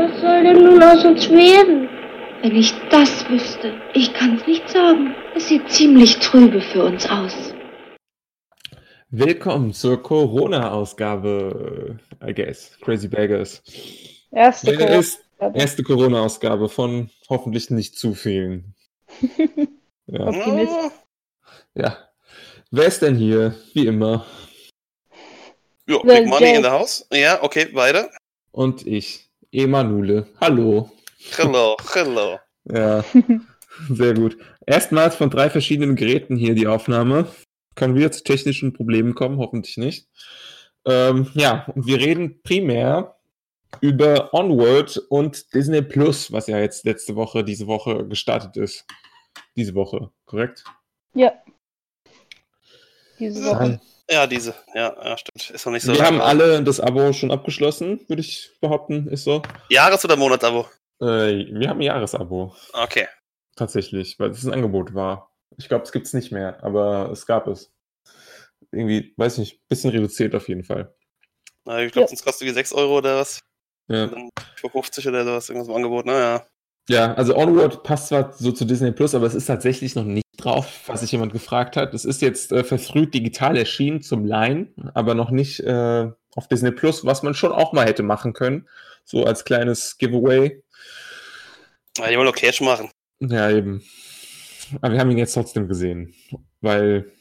Was soll denn nun aus uns werden? Wenn ich das wüsste. Ich kann's nicht sagen. Es sieht ziemlich trübe für uns aus. Willkommen zur Corona-Ausgabe, I guess. Crazy Beggars. Erste ist erste Corona-Ausgabe von hoffentlich nicht zu vielen. ja. Optimist. ja. Wer ist denn hier? Wie immer. Ja, Big Money in the house. Ja, okay, beide. Und ich, Emanuele. Hallo. Hello, hello. Ja, sehr gut. Erstmals von drei verschiedenen Geräten hier die Aufnahme. Können wir zu technischen Problemen kommen? Hoffentlich nicht. Ähm, ja, und wir reden primär über Onward und Disney Plus, was ja jetzt letzte Woche, diese Woche gestartet ist. Diese Woche, korrekt? Ja. Diese Woche. Ja, diese. Ja, ja, stimmt. Ist noch nicht so. Wir haben alle das Abo schon abgeschlossen, würde ich behaupten, ist so. Jahres- oder Monatsabo? Äh, wir haben ein Jahresabo, Okay. tatsächlich, weil es ein Angebot war. Ich glaube, es gibt es nicht mehr, aber es gab es. Irgendwie, weiß nicht, bisschen reduziert auf jeden Fall. Na, Ich glaube, Ja. sonst kostet wie 6 Euro oder was. Ja. Und dann Für 50 oder sowas, irgendwas im Angebot. Naja. Ja, also Onward passt zwar so zu Disney Plus, aber es ist tatsächlich noch nicht drauf, was sich jemand gefragt hat. Es ist jetzt äh, verfrüht digital erschienen zum Leihen, aber noch nicht äh, auf Disney Plus, was man schon auch mal hätte machen können. So als kleines Giveaway. Ja, die wollen doch Cash machen. Ja, eben. Aber wir haben ihn jetzt trotzdem gesehen, weil,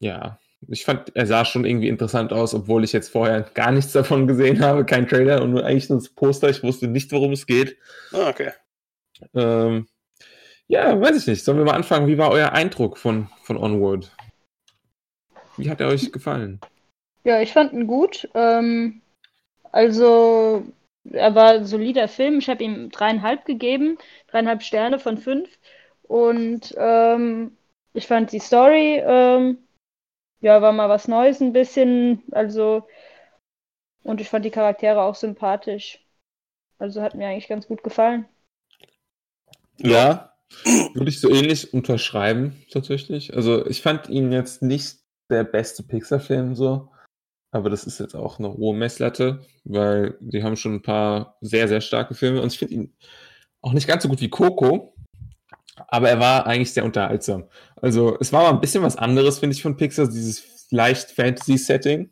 ja, ich fand, er sah schon irgendwie interessant aus, obwohl ich jetzt vorher gar nichts davon gesehen habe, kein Trailer und nur eigentlich nur das Poster. Ich wusste nicht, worum es geht. Ah, okay. Ähm, ja, weiß ich nicht. Sollen wir mal anfangen? Wie war euer Eindruck von, von Onward? Wie hat er euch gefallen? Ja, ich fand ihn gut. Ähm, also, er war ein solider Film. Ich habe ihm dreieinhalb gegeben, dreieinhalb Sterne von fünf. Und ähm, ich fand die Story, ähm, ja, war mal was Neues ein bisschen. Also, und ich fand die Charaktere auch sympathisch. Also hat mir eigentlich ganz gut gefallen. Ja, würde ich so ähnlich unterschreiben, tatsächlich. Also, ich fand ihn jetzt nicht der beste Pixar-Film so, aber das ist jetzt auch eine hohe Messlatte, weil die haben schon ein paar sehr, sehr starke Filme und ich finde ihn auch nicht ganz so gut wie Coco, aber er war eigentlich sehr unterhaltsam. Also, es war mal ein bisschen was anderes, finde ich, von Pixar, dieses leicht Fantasy-Setting.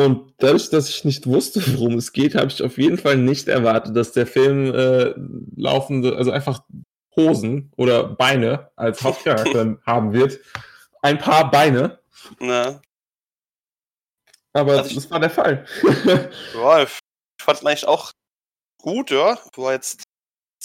Und dadurch, dass ich nicht wusste, worum es geht, habe ich auf jeden Fall nicht erwartet, dass der Film äh, laufende, also einfach Hosen oder Beine als Hauptcharakter haben wird. Ein paar Beine, Na, aber Also ich- das war der Fall. ja, ich fand ihn eigentlich auch gut, ja. War jetzt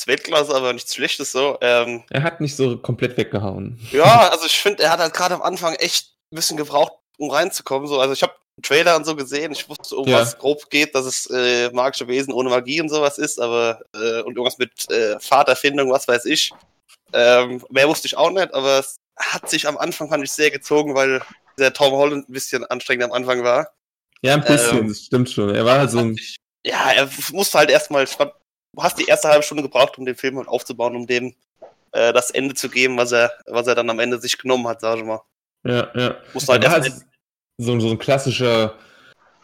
Weltklasse, aber nichts Schlechtes so. Ähm, er hat nicht so komplett weggehauen. Ja, also ich finde, er hat halt gerade am Anfang echt ein bisschen gebraucht, um reinzukommen. So, also ich habe Trailer und so gesehen, ich wusste, um Ja. was grob geht, dass es äh, magische Wesen ohne Magie und sowas ist, aber äh, und irgendwas mit äh, Vaterfindung, was weiß ich. Ähm, mehr wusste ich auch nicht, aber es hat sich am Anfang fand ich sehr gezogen, weil der Tom Holland ein bisschen anstrengend am Anfang war. Ja, ein bisschen, Ähm, das stimmt schon. Er war halt so ein, ich- ja, er musste halt erstmal, du hast die erste halbe Stunde gebraucht, um den Film halt aufzubauen, um dem äh, das Ende zu geben, was er, was er dann am Ende sich genommen hat, sag ich mal. ja, ja. Musste halt Er war erst halt so, so ein klassischer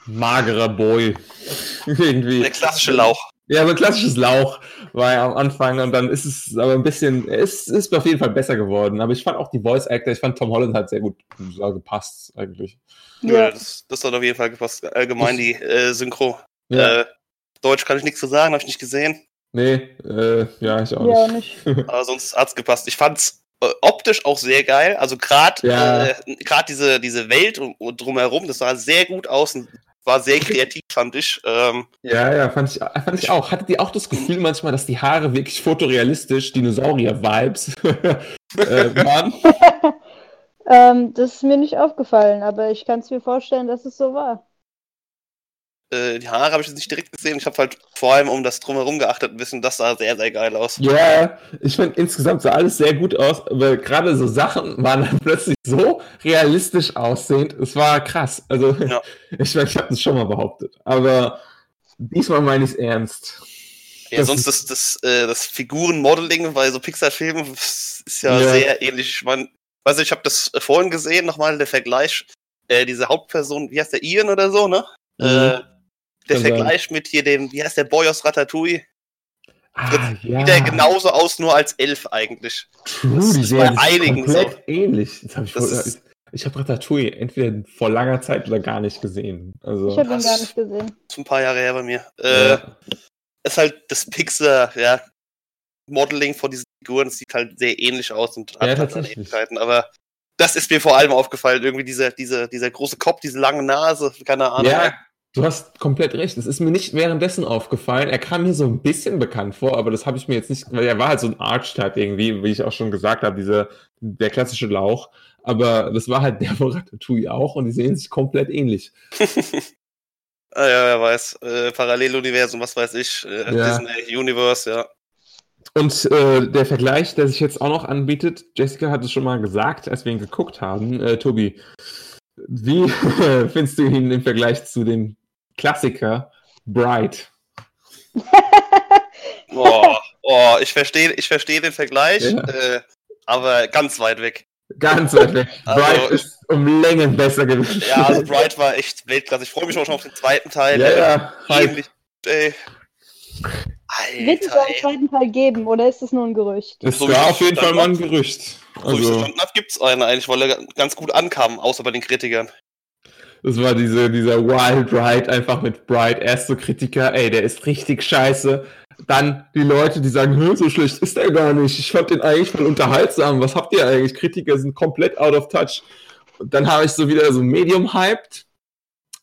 magerer Boy. Irgendwie. der klassische Lauch. Ja, so ein klassisches Lauch war er am Anfang und dann ist es aber ein bisschen, es ist auf jeden Fall besser geworden. Aber ich fand auch die Voice Actor, ich fand Tom Holland hat sehr gut ja, gepasst eigentlich. Ja, das, das hat auf jeden Fall gepasst. Allgemein die äh, Synchro. Ja, Äh, Deutsch kann ich nichts zu sagen, habe ich nicht gesehen. nee, äh, ja, ich auch Ja, nicht. nicht. Aber sonst hat's gepasst. Ich fand's äh, optisch auch sehr geil. Also gerade Ja. äh, gerade diese, diese Welt und, und drumherum, das sah sehr gut aus und war sehr kreativ, fand ich. Ähm, Ja, ja, fand ich, fand ich auch. Hattet ihr auch das Gefühl manchmal, dass die Haare wirklich fotorealistisch, Dinosaurier-Vibes äh, waren? Ähm, das ist mir nicht aufgefallen, aber ich kann es mir vorstellen, dass es so war. Äh, die Haare habe ich jetzt nicht direkt gesehen. Ich habe halt vor allem um das drumherum geachtet ein bisschen. Das sah sehr, sehr geil aus. Ja, ich fand insgesamt sah alles sehr gut aus, aber gerade so Sachen waren dann plötzlich so realistisch aussehend. Es war krass. Also, Ja. ich, mein, ich habe das schon mal behauptet, aber diesmal meine ich es ernst. Ja, Das sonst das, das, äh, das Figurenmodeling bei so Pixar-Filmen ist ja, Ja. sehr ähnlich. Ich mein, weiß nicht, ich habe das vorhin gesehen, nochmal der Vergleich. Äh, diese Hauptperson, wie heißt der, Ian oder so, ne? Mhm. Äh, der Vergleich mit hier dem, wie heißt der Boy aus Ratatouille? Ah, ja. Sieht der genauso aus, nur als Elf eigentlich. True, Das die ist sehen bei einigen komplett so. ähnlich. Das hab ich Das voll- ist- ich habe Ratatouille entweder vor langer Zeit oder gar nicht gesehen. Also, Ich habe ihn gar nicht gesehen. ist ein paar Jahre her bei mir. Äh, ja. ist halt das Pixar, ja, Modeling von diesen Figuren sieht halt sehr ähnlich aus und Ja, hat halt tatsächlich. Ähnlichkeiten, aber das ist mir vor allem aufgefallen, irgendwie dieser, dieser, dieser große Kopf, diese lange Nase, keine Ahnung. ja, du hast komplett recht. Es ist mir nicht währenddessen aufgefallen. Er kam mir so ein bisschen bekannt vor, aber das habe ich mir jetzt nicht, weil er war halt so ein Archetype irgendwie, wie ich auch schon gesagt habe, dieser, der klassische Lauch. Aber das war halt der von Ratatouille auch und die sehen sich komplett ähnlich. Ah, ja, wer weiß. Äh, Paralleluniversum, was weiß ich. Äh, Ja. Disney Universe, ja. Und äh, der Vergleich, der sich jetzt auch noch anbietet, Jessica hat es schon mal gesagt, als wir ihn geguckt haben, äh, Tobi, wie findest du ihn im Vergleich zu dem Klassiker Bright? Oh, oh ich verstehe ich versteh den Vergleich, Ja. äh, aber ganz weit weg. Ganz weit weg. Also- Bright ist um Längen besser gewesen. Ja, also Bright war echt Weltklasse. Ich freue mich auch schon auf den zweiten Teil. ja, ja. Ähnlich, ey. Wird es Alter, einen zweiten Teil geben oder ist es nur ein Gerücht? Es So war auf jeden Fall mal ein Gerücht. So wie ich Also, verstanden habe, gibt es einen eigentlich, weil er ganz gut ankam, außer bei den Kritikern. Das war diese, dieser Wild Ride einfach mit Bright. Erst so Kritiker, ey, der ist richtig scheiße. Dann die Leute, die sagen, "Hä, so schlecht ist der gar nicht. Ich fand den eigentlich voll unterhaltsam. Was habt ihr eigentlich? Kritiker sind komplett out of touch. Und dann habe ich so wieder so Medium hyped.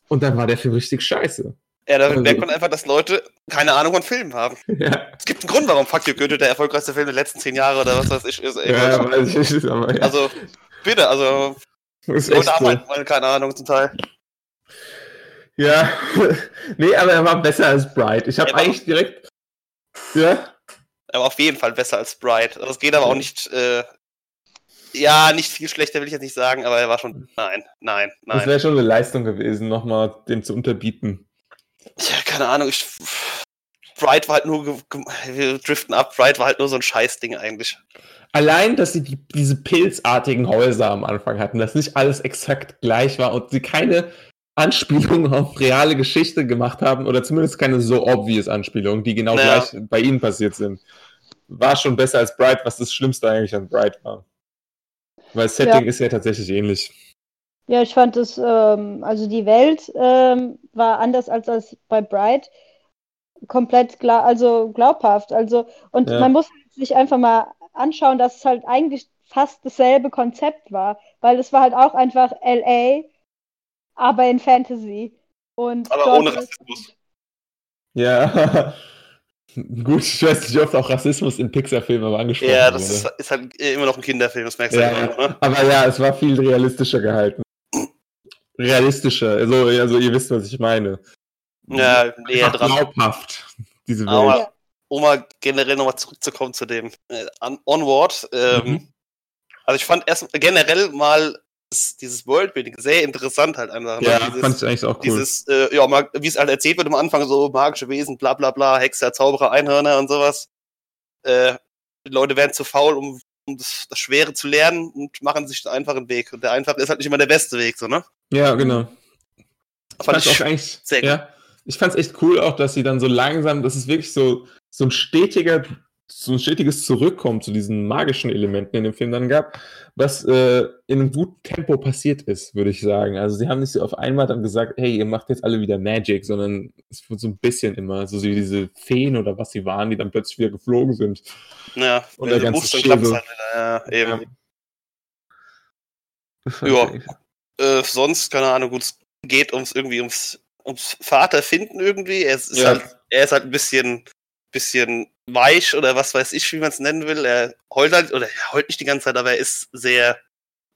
Und dann war der Film richtig scheiße. Ja, da Also- merkt man einfach, dass Leute keine Ahnung von Filmen haben. ja, Es gibt einen Grund, warum Fuck You Goethe der erfolgreichste Film der letzten zehn Jahre oder was weiß ich ist. Ey, ja weiß ich nicht. Aber ja, Also, bitte, also, ist echt so. mal keine Ahnung zum Teil. Ja, nee, aber er war besser als Bright. Ich habe eigentlich direkt. Ja, Er war auf jeden Fall besser als Bright. Es geht aber auch nicht, äh, ja, nicht viel schlechter will ich jetzt nicht sagen, aber er war schon, nein, nein, das nein. wäre schon eine Leistung gewesen, nochmal dem zu unterbieten. Ja, keine Ahnung, ich, Bright war halt nur, wir driften ab, Bright war halt nur so ein Scheißding eigentlich. Allein, dass sie die, diese pilzartigen Häuser am Anfang hatten, dass nicht alles exakt gleich war und sie keine Anspielungen auf reale Geschichte gemacht haben oder zumindest keine so obvious Anspielungen, die genau Ja. gleich bei ihnen passiert sind, war schon besser als Bright, was das Schlimmste eigentlich an Bright war. Weil das Setting ist ja tatsächlich ähnlich. Ja, ich fand es, ähm, also die Welt ähm, war anders als das bei Bright. Komplett gla also glaubhaft. Also, und Ja. man muss sich einfach mal anschauen, dass es halt eigentlich fast dasselbe Konzept war. Weil es war halt auch einfach LA, aber in Fantasy. Und Aber dort ohne Rassismus. Ja. Gut, ich weiß nicht, wie oft auch Rassismus in Pixar-Filmen aber angesprochen Ja, das wurde. ist, ist halt immer noch ein Kinderfilm, das merkst du Ja, immer, ne? Aber ja, es war viel realistischer gehalten. Realistischer, also, also ihr wisst, was ich meine. Ja, näher dran. glaubhaft, diese Welt. Aber um mal generell nochmal zurückzukommen zu dem äh, On- Onward. Ähm, Mhm. Also ich fand erst generell mal dieses Worldbuilding sehr interessant halt einfach. ne? ja, dieses, fand ich eigentlich auch cool. dieses äh, ja, wie es halt erzählt wird am Anfang, so magische Wesen, bla bla bla, Hexer, Zauberer, Einhörner und sowas. Äh, die Leute werden zu faul, um, um das, das Schwere zu lernen und machen sich den einfachen Weg. Und der einfache ist halt nicht immer der beste Weg, so, ne? ja, genau. Fand fand's ich auch eigentlich, sehr gut. Ja, ich fand's echt cool auch, dass sie dann so langsam, das ist wirklich so, so ein stetiger, so ein stetiges Zurückkommen zu diesen magischen Elementen in dem Film dann gab, was äh, in einem guten Tempo passiert ist, würde ich sagen. Also sie haben nicht so auf einmal dann gesagt, hey, ihr macht jetzt alle wieder Magic, sondern es wird so ein bisschen immer, so wie diese Feen oder was sie waren, die dann plötzlich wieder geflogen sind. Ja, Und der ganze musst, dann es so. halt wieder. Ja, eben. Fand Ja. eigentlich- Äh, sonst, keine Ahnung, gut, es geht ums irgendwie ums, ums Vaterfinden irgendwie. Er ist, Ja. halt, er ist halt ein bisschen, bisschen weich oder was weiß ich, wie man es nennen will. Er heult halt, oder er heult nicht die ganze Zeit, aber er ist sehr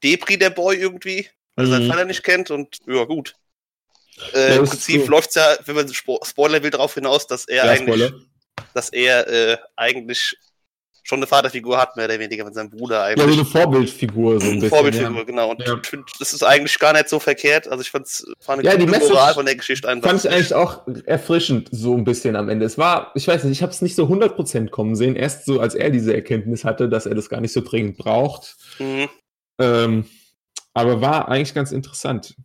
Depri, der Boy irgendwie, weil er seinen Mhm. Vater nicht kennt und ja, gut. Ja, Äh, Im das ist Prinzip so. läuft's ja, wenn man Spo Spoiler will, darauf hinaus, dass er Ja, eigentlich, Spoiler. dass er äh, eigentlich schon eine Vaterfigur hat, mehr oder weniger mit seinem Bruder Ja, eigentlich. so eine Vorbildfigur so ein bisschen. Vorbildfigur, ja. genau. Und Ja. ich finde, das ist eigentlich gar nicht so verkehrt. Also ich fand's, fand eine Ja, die Message Moral von der Geschichte einfach. Fand ich eigentlich auch erfrischend, so ein bisschen am Ende. Es war, ich weiß nicht, ich habe es nicht so 100% kommen sehen. Erst so, als er diese Erkenntnis hatte, dass er das gar nicht so dringend braucht. Mhm. Ähm, aber war eigentlich ganz interessant.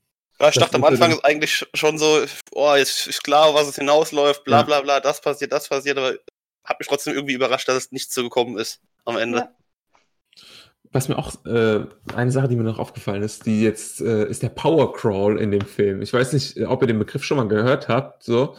Ja, ich Das dachte am ja Anfang ist eigentlich schon so, oh, jetzt ist klar, was es hinausläuft, bla Ja. bla bla, das passiert, das passiert, aber hat mich trotzdem irgendwie überrascht, dass es nicht so gekommen ist am Ende. Ja. Was mir auch, äh, eine Sache, die mir noch aufgefallen ist, die jetzt, äh, ist der Power Crawl in dem Film. Ich weiß nicht, ob ihr den Begriff schon mal gehört habt, so.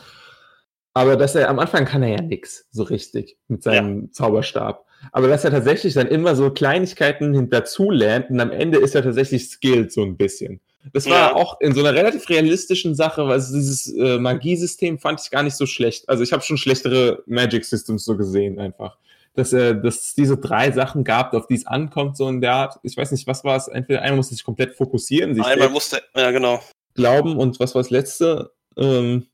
Aber dass er, am Anfang kann er ja nix, so richtig, mit seinem Zauberstab. Aber dass er tatsächlich dann immer so Kleinigkeiten hinterzu lernt und am Ende ist er tatsächlich skilled so ein bisschen. Das war Ja. auch in so einer relativ realistischen Sache, weil also dieses äh, Magiesystem fand ich gar nicht so schlecht. Also ich habe schon schlechtere Magic Systems so gesehen einfach. Dass, äh, dass es diese drei Sachen gab, auf die es ankommt, so in der Art. Ich weiß nicht, was war es? Entweder einer musste sich komplett fokussieren, sich Einmal musste, ja genau. glauben und was war das letzte? Ähm,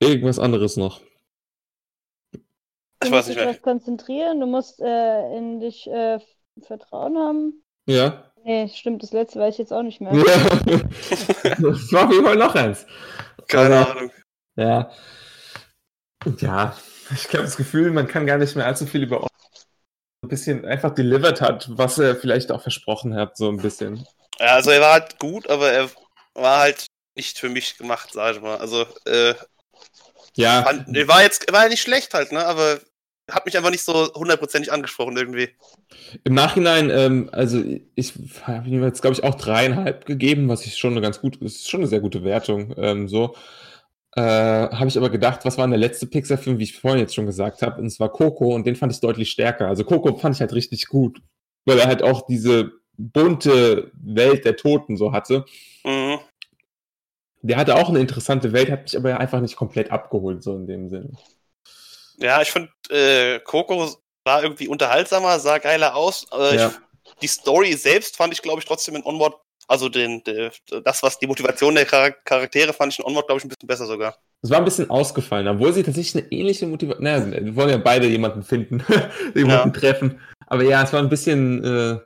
irgendwas anderes noch. Du Ich musst weiß dich nicht mehr. darauf konzentrieren, du musst äh, in dich äh, Vertrauen haben. Ja. Nee, stimmt, das letzte weiß ich jetzt auch nicht mehr. ja. das war auf jeden Fall noch eins. Keine Aber- Ahnung. Ja. Ja, ich glaube, das Gefühl, man kann gar nicht mehr allzu viel über ein bisschen einfach delivered hat, was er vielleicht auch versprochen hat, so ein bisschen. Ja, also er war halt gut, aber er war halt nicht für mich gemacht, sag ich mal. Also, äh, Ja, fand, er war jetzt, er war ja nicht schlecht halt, ne, aber hat mich einfach nicht so hundertprozentig angesprochen irgendwie. im Nachhinein, ähm, also ich habe ihm jetzt, glaube ich, auch dreieinhalb gegeben, was ich schon eine ganz gut, das ist schon eine sehr gute Wertung, ähm, so. Äh, habe ich aber gedacht, was war denn der letzte Pixar-Film, wie ich vorhin jetzt schon gesagt habe, und es war Coco und den fand ich deutlich stärker. Also Coco fand ich halt richtig gut, weil er halt auch diese bunte Welt der Toten so hatte. Mhm. Der hatte auch eine interessante Welt, hat mich aber einfach nicht komplett abgeholt, so in dem Sinne. Ja, ich finde, äh, Coco war irgendwie unterhaltsamer, sah geiler aus. Aber Ja. ich, die Story selbst fand ich, glaube ich, trotzdem in Onward, also den, der, das, was die Motivation der Charak- Charaktere fand ich in Onward, glaube ich, ein bisschen besser sogar. Es war ein bisschen ausgefallen, obwohl sie tatsächlich eine ähnliche Motivation. Naja, wir wollen ja beide jemanden finden, jemanden treffen. Aber ja, es war ein bisschen, äh,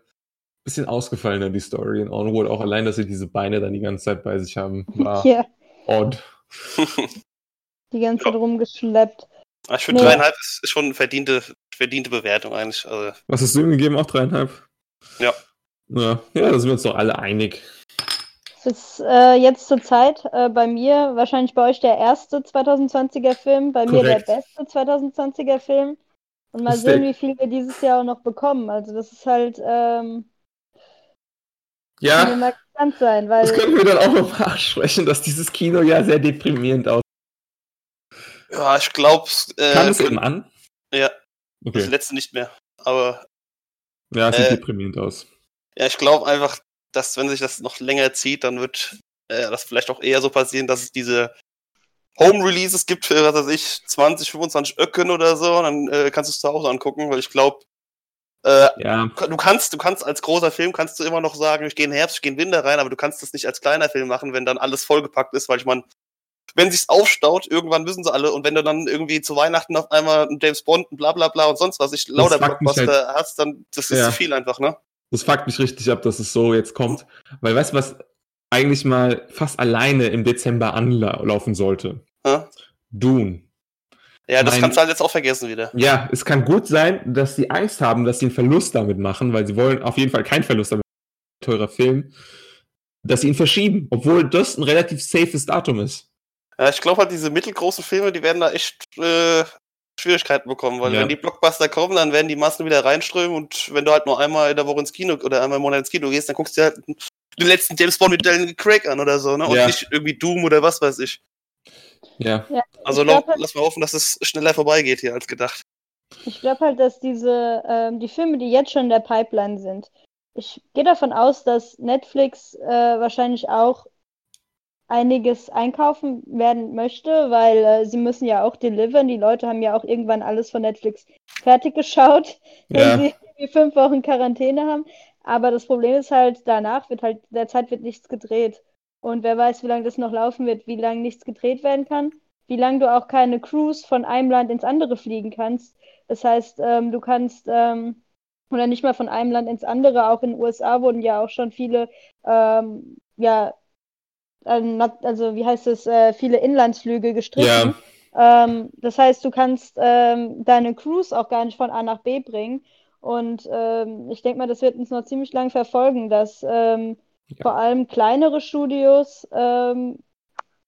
bisschen ausgefallener, die Story in Onward. Auch allein, dass sie diese Beine dann die ganze Zeit bei sich haben, war Ja, odd. die ganze Zeit rumgeschleppt. Aber ich finde, dreieinhalb ist, ist schon eine verdiente, verdiente Bewertung eigentlich. Also, Was hast du ihm gegeben? Auch dreieinhalb? Ja. Ja, ja da sind wir uns doch alle einig. Das ist äh, jetzt zur Zeit äh, bei mir wahrscheinlich bei euch der erste 2020er Film, bei mir Korrekt. der beste 2020er Film. Und mal sehen, wie viel wir dieses Jahr auch noch bekommen. Also das ist halt, ähm, Ja, mal gespannt sein, weil das können wir dann auch noch nachsprechen, dass dieses Kino ja sehr deprimierend aussieht. Ja, ich glaube, äh, Kam es eben an? ja, das Okay. letzte nicht mehr. Aber Ja, sieht äh, deprimierend aus. ja, ich glaube einfach, dass wenn sich das noch länger zieht, dann wird äh, das vielleicht auch eher so passieren, dass es diese Home-Releases gibt für, was weiß ich, 20, 25 Öcken oder so. Und dann äh, kannst du es zu Hause angucken, weil ich glaube, äh, Ja, du kannst, du kannst als großer Film kannst du immer noch sagen, ich gehe in Herbst, ich gehe in Winter rein, aber du kannst das nicht als kleiner Film machen, wenn dann alles vollgepackt ist, weil ich meine, wenn sich's aufstaut, irgendwann müssen sie alle und wenn du dann irgendwie zu Weihnachten auf einmal einen James Bond, ein bla bla bla und sonst was, ich lauter Blockbuster hast, dann das ist Ja. zu viel einfach, ne? Das fuckt mich richtig ab, dass es so jetzt kommt. Weil weißt du, was eigentlich mal fast alleine im Dezember anlaufen sollte? Ja, Dune. ja das Mein- kannst du halt jetzt auch vergessen wieder. Ja, es kann gut sein, dass sie Angst haben, dass sie einen Verlust damit machen, weil sie wollen auf jeden Fall keinen Verlust damit. Teurer Film. Dass sie ihn verschieben, obwohl das ein relativ safes Datum ist. Ja, ich glaube halt, diese mittelgroßen Filme, die werden da echt äh, Schwierigkeiten bekommen, weil Ja. wenn die Blockbuster kommen, dann werden die Massen wieder reinströmen und wenn du halt nur einmal in der Woche ins Kino oder einmal im Monat ins Kino gehst, dann guckst du halt den letzten James Bond mit Daniel Craig an oder so, ne? Und Ja. nicht irgendwie Doom oder was weiß ich. Ja, Also Ich glaub lo- halt- lass mal hoffen, dass es schneller vorbeigeht hier als gedacht. Ich glaube halt, dass diese, ähm, die Filme, die jetzt schon in der Pipeline sind, ich gehe davon aus, dass Netflix äh, wahrscheinlich auch einiges einkaufen werden möchte, weil äh, sie müssen ja auch delivern. Die Leute haben ja auch irgendwann alles von Netflix fertig geschaut, wenn Ja. sie die fünf Wochen Quarantäne haben. Aber das Problem ist halt, danach wird halt, derzeit wird nichts gedreht. Und wer weiß, wie lange das noch laufen wird, wie lange nichts gedreht werden kann, wie lange du auch keine Cruise von einem Land ins andere fliegen kannst. Das heißt, ähm, du kannst, ähm, oder nicht mal von einem Land ins andere, auch in den USA wurden ja auch schon viele, ähm, ja, also wie heißt es, äh, viele Inlandsflüge gestrichen. Ähm, das heißt, du kannst ähm, deine Cruise auch gar nicht von A nach B bringen. Und ähm, ich denke mal, das wird uns noch ziemlich lang verfolgen, dass ähm, vor allem kleinere Studios ähm,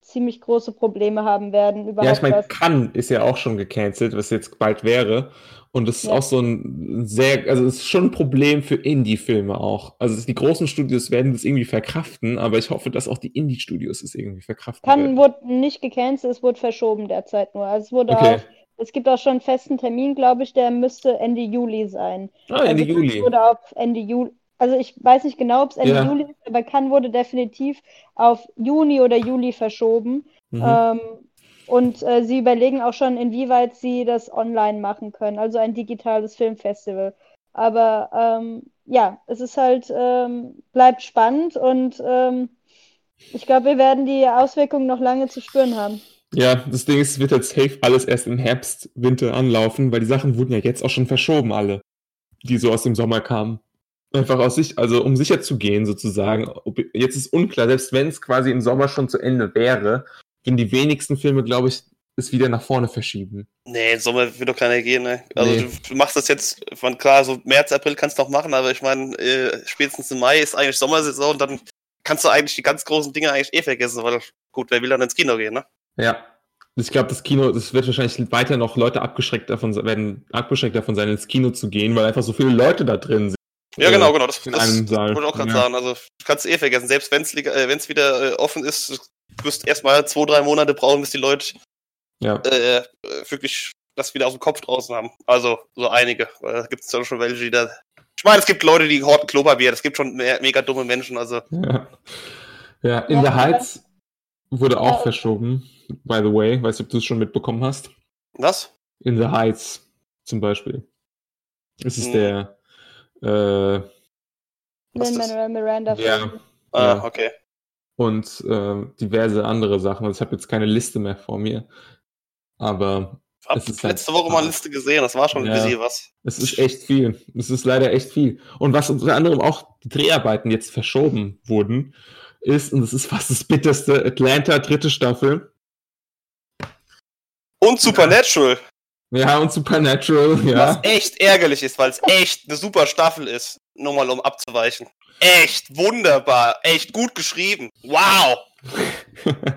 ziemlich große Probleme haben werden. Überhaupt Ja, ich meine, Cannes ist ja auch schon gecancelt, was jetzt bald wäre. Und das ist Ja. auch so ein sehr, also es ist schon ein Problem für Indie-Filme auch. Also die großen Studios werden das irgendwie verkraften, aber ich hoffe, dass auch die Indie-Studios es irgendwie verkraften Cannes werden. wurde nicht gecancelt, es wurde verschoben derzeit nur. Also es wurde Okay. auch, es gibt auch schon einen festen Termin, glaube ich, der müsste Ende Juli sein. Ah, Ende also Juli. Wurde auf Ende Juli, also ich weiß nicht genau, ob es Ende Ja. Juli ist, aber Cannes wurde definitiv auf Juni oder Juli verschoben. Mhm. Ähm, und äh, sie überlegen auch schon, inwieweit sie das online machen können, also ein digitales Filmfestival. Aber ähm, ja, es ist halt, ähm, bleibt spannend und ähm, ich glaube, wir werden die Auswirkungen noch lange zu spüren haben. Ja, das Ding ist, es wird jetzt safe alles erst im Herbst, Winter anlaufen, weil die Sachen wurden ja jetzt auch schon verschoben, alle, die so aus dem Sommer kamen. Einfach aus sich, also um sicher zu gehen, sozusagen. Ob, jetzt ist unklar, selbst wenn es quasi im Sommer schon zu Ende wäre, wenn die wenigsten Filme, glaube ich, es wieder nach vorne verschieben. Nee, im Sommer wird doch keiner gehen, ne? Also Nee. du, du machst das jetzt, von klar, so März, April kannst du noch machen, aber ich meine, äh, spätestens im Mai ist eigentlich Sommersaison und dann kannst du eigentlich die ganz großen Dinge eigentlich eh vergessen, weil gut, wer will dann ins Kino gehen, ne? Ja. Ich glaube, das Kino, das wird wahrscheinlich weiter noch Leute abgeschreckt davon, werden abgeschreckt davon sein, ins Kino zu gehen, weil einfach so viele Leute da drin sind. Ja, Äh, genau, genau. Das, in das, einem das wollte ich auch gerade Ja. sagen. Also kannst du eh vergessen. Selbst wenn es äh, wieder äh, offen ist, du wirst erstmal zwei, drei Monate brauchen, bis die Leute Ja. äh, wirklich das wieder aus dem Kopf draußen haben. Also so einige. Weil da gibt es ja schon welche, die da. Ich meine, es gibt Leute, die horten Klopapier. Es gibt schon mehr, mega dumme Menschen. Also Ja. Ja, in Ja, the aber- Heights wurde auch Ja. verschoben, by the way. Weißt du, ob du es schon mitbekommen hast? was? In the Heights zum Beispiel. Es ist Hm. der, äh? Lin-Manuel Miranda Ja. Ah, Ja. okay. und äh, diverse andere Sachen. Also ich habe jetzt keine Liste mehr vor mir. Aber Hab Es ist halt- letzte Woche mal eine Liste gesehen. Das war schon Ja. ein bisschen was. es ist echt viel. Es ist leider echt viel. Und was unter anderem auch die Dreharbeiten jetzt verschoben wurden, ist, und das ist fast das bitterste, Atlanta dritte Staffel. Und Supernatural. Ja, und Supernatural, Was ja. echt ärgerlich ist, weil es echt eine super Staffel ist. Nur mal um abzuweichen. Echt wunderbar. Echt gut geschrieben. Wow.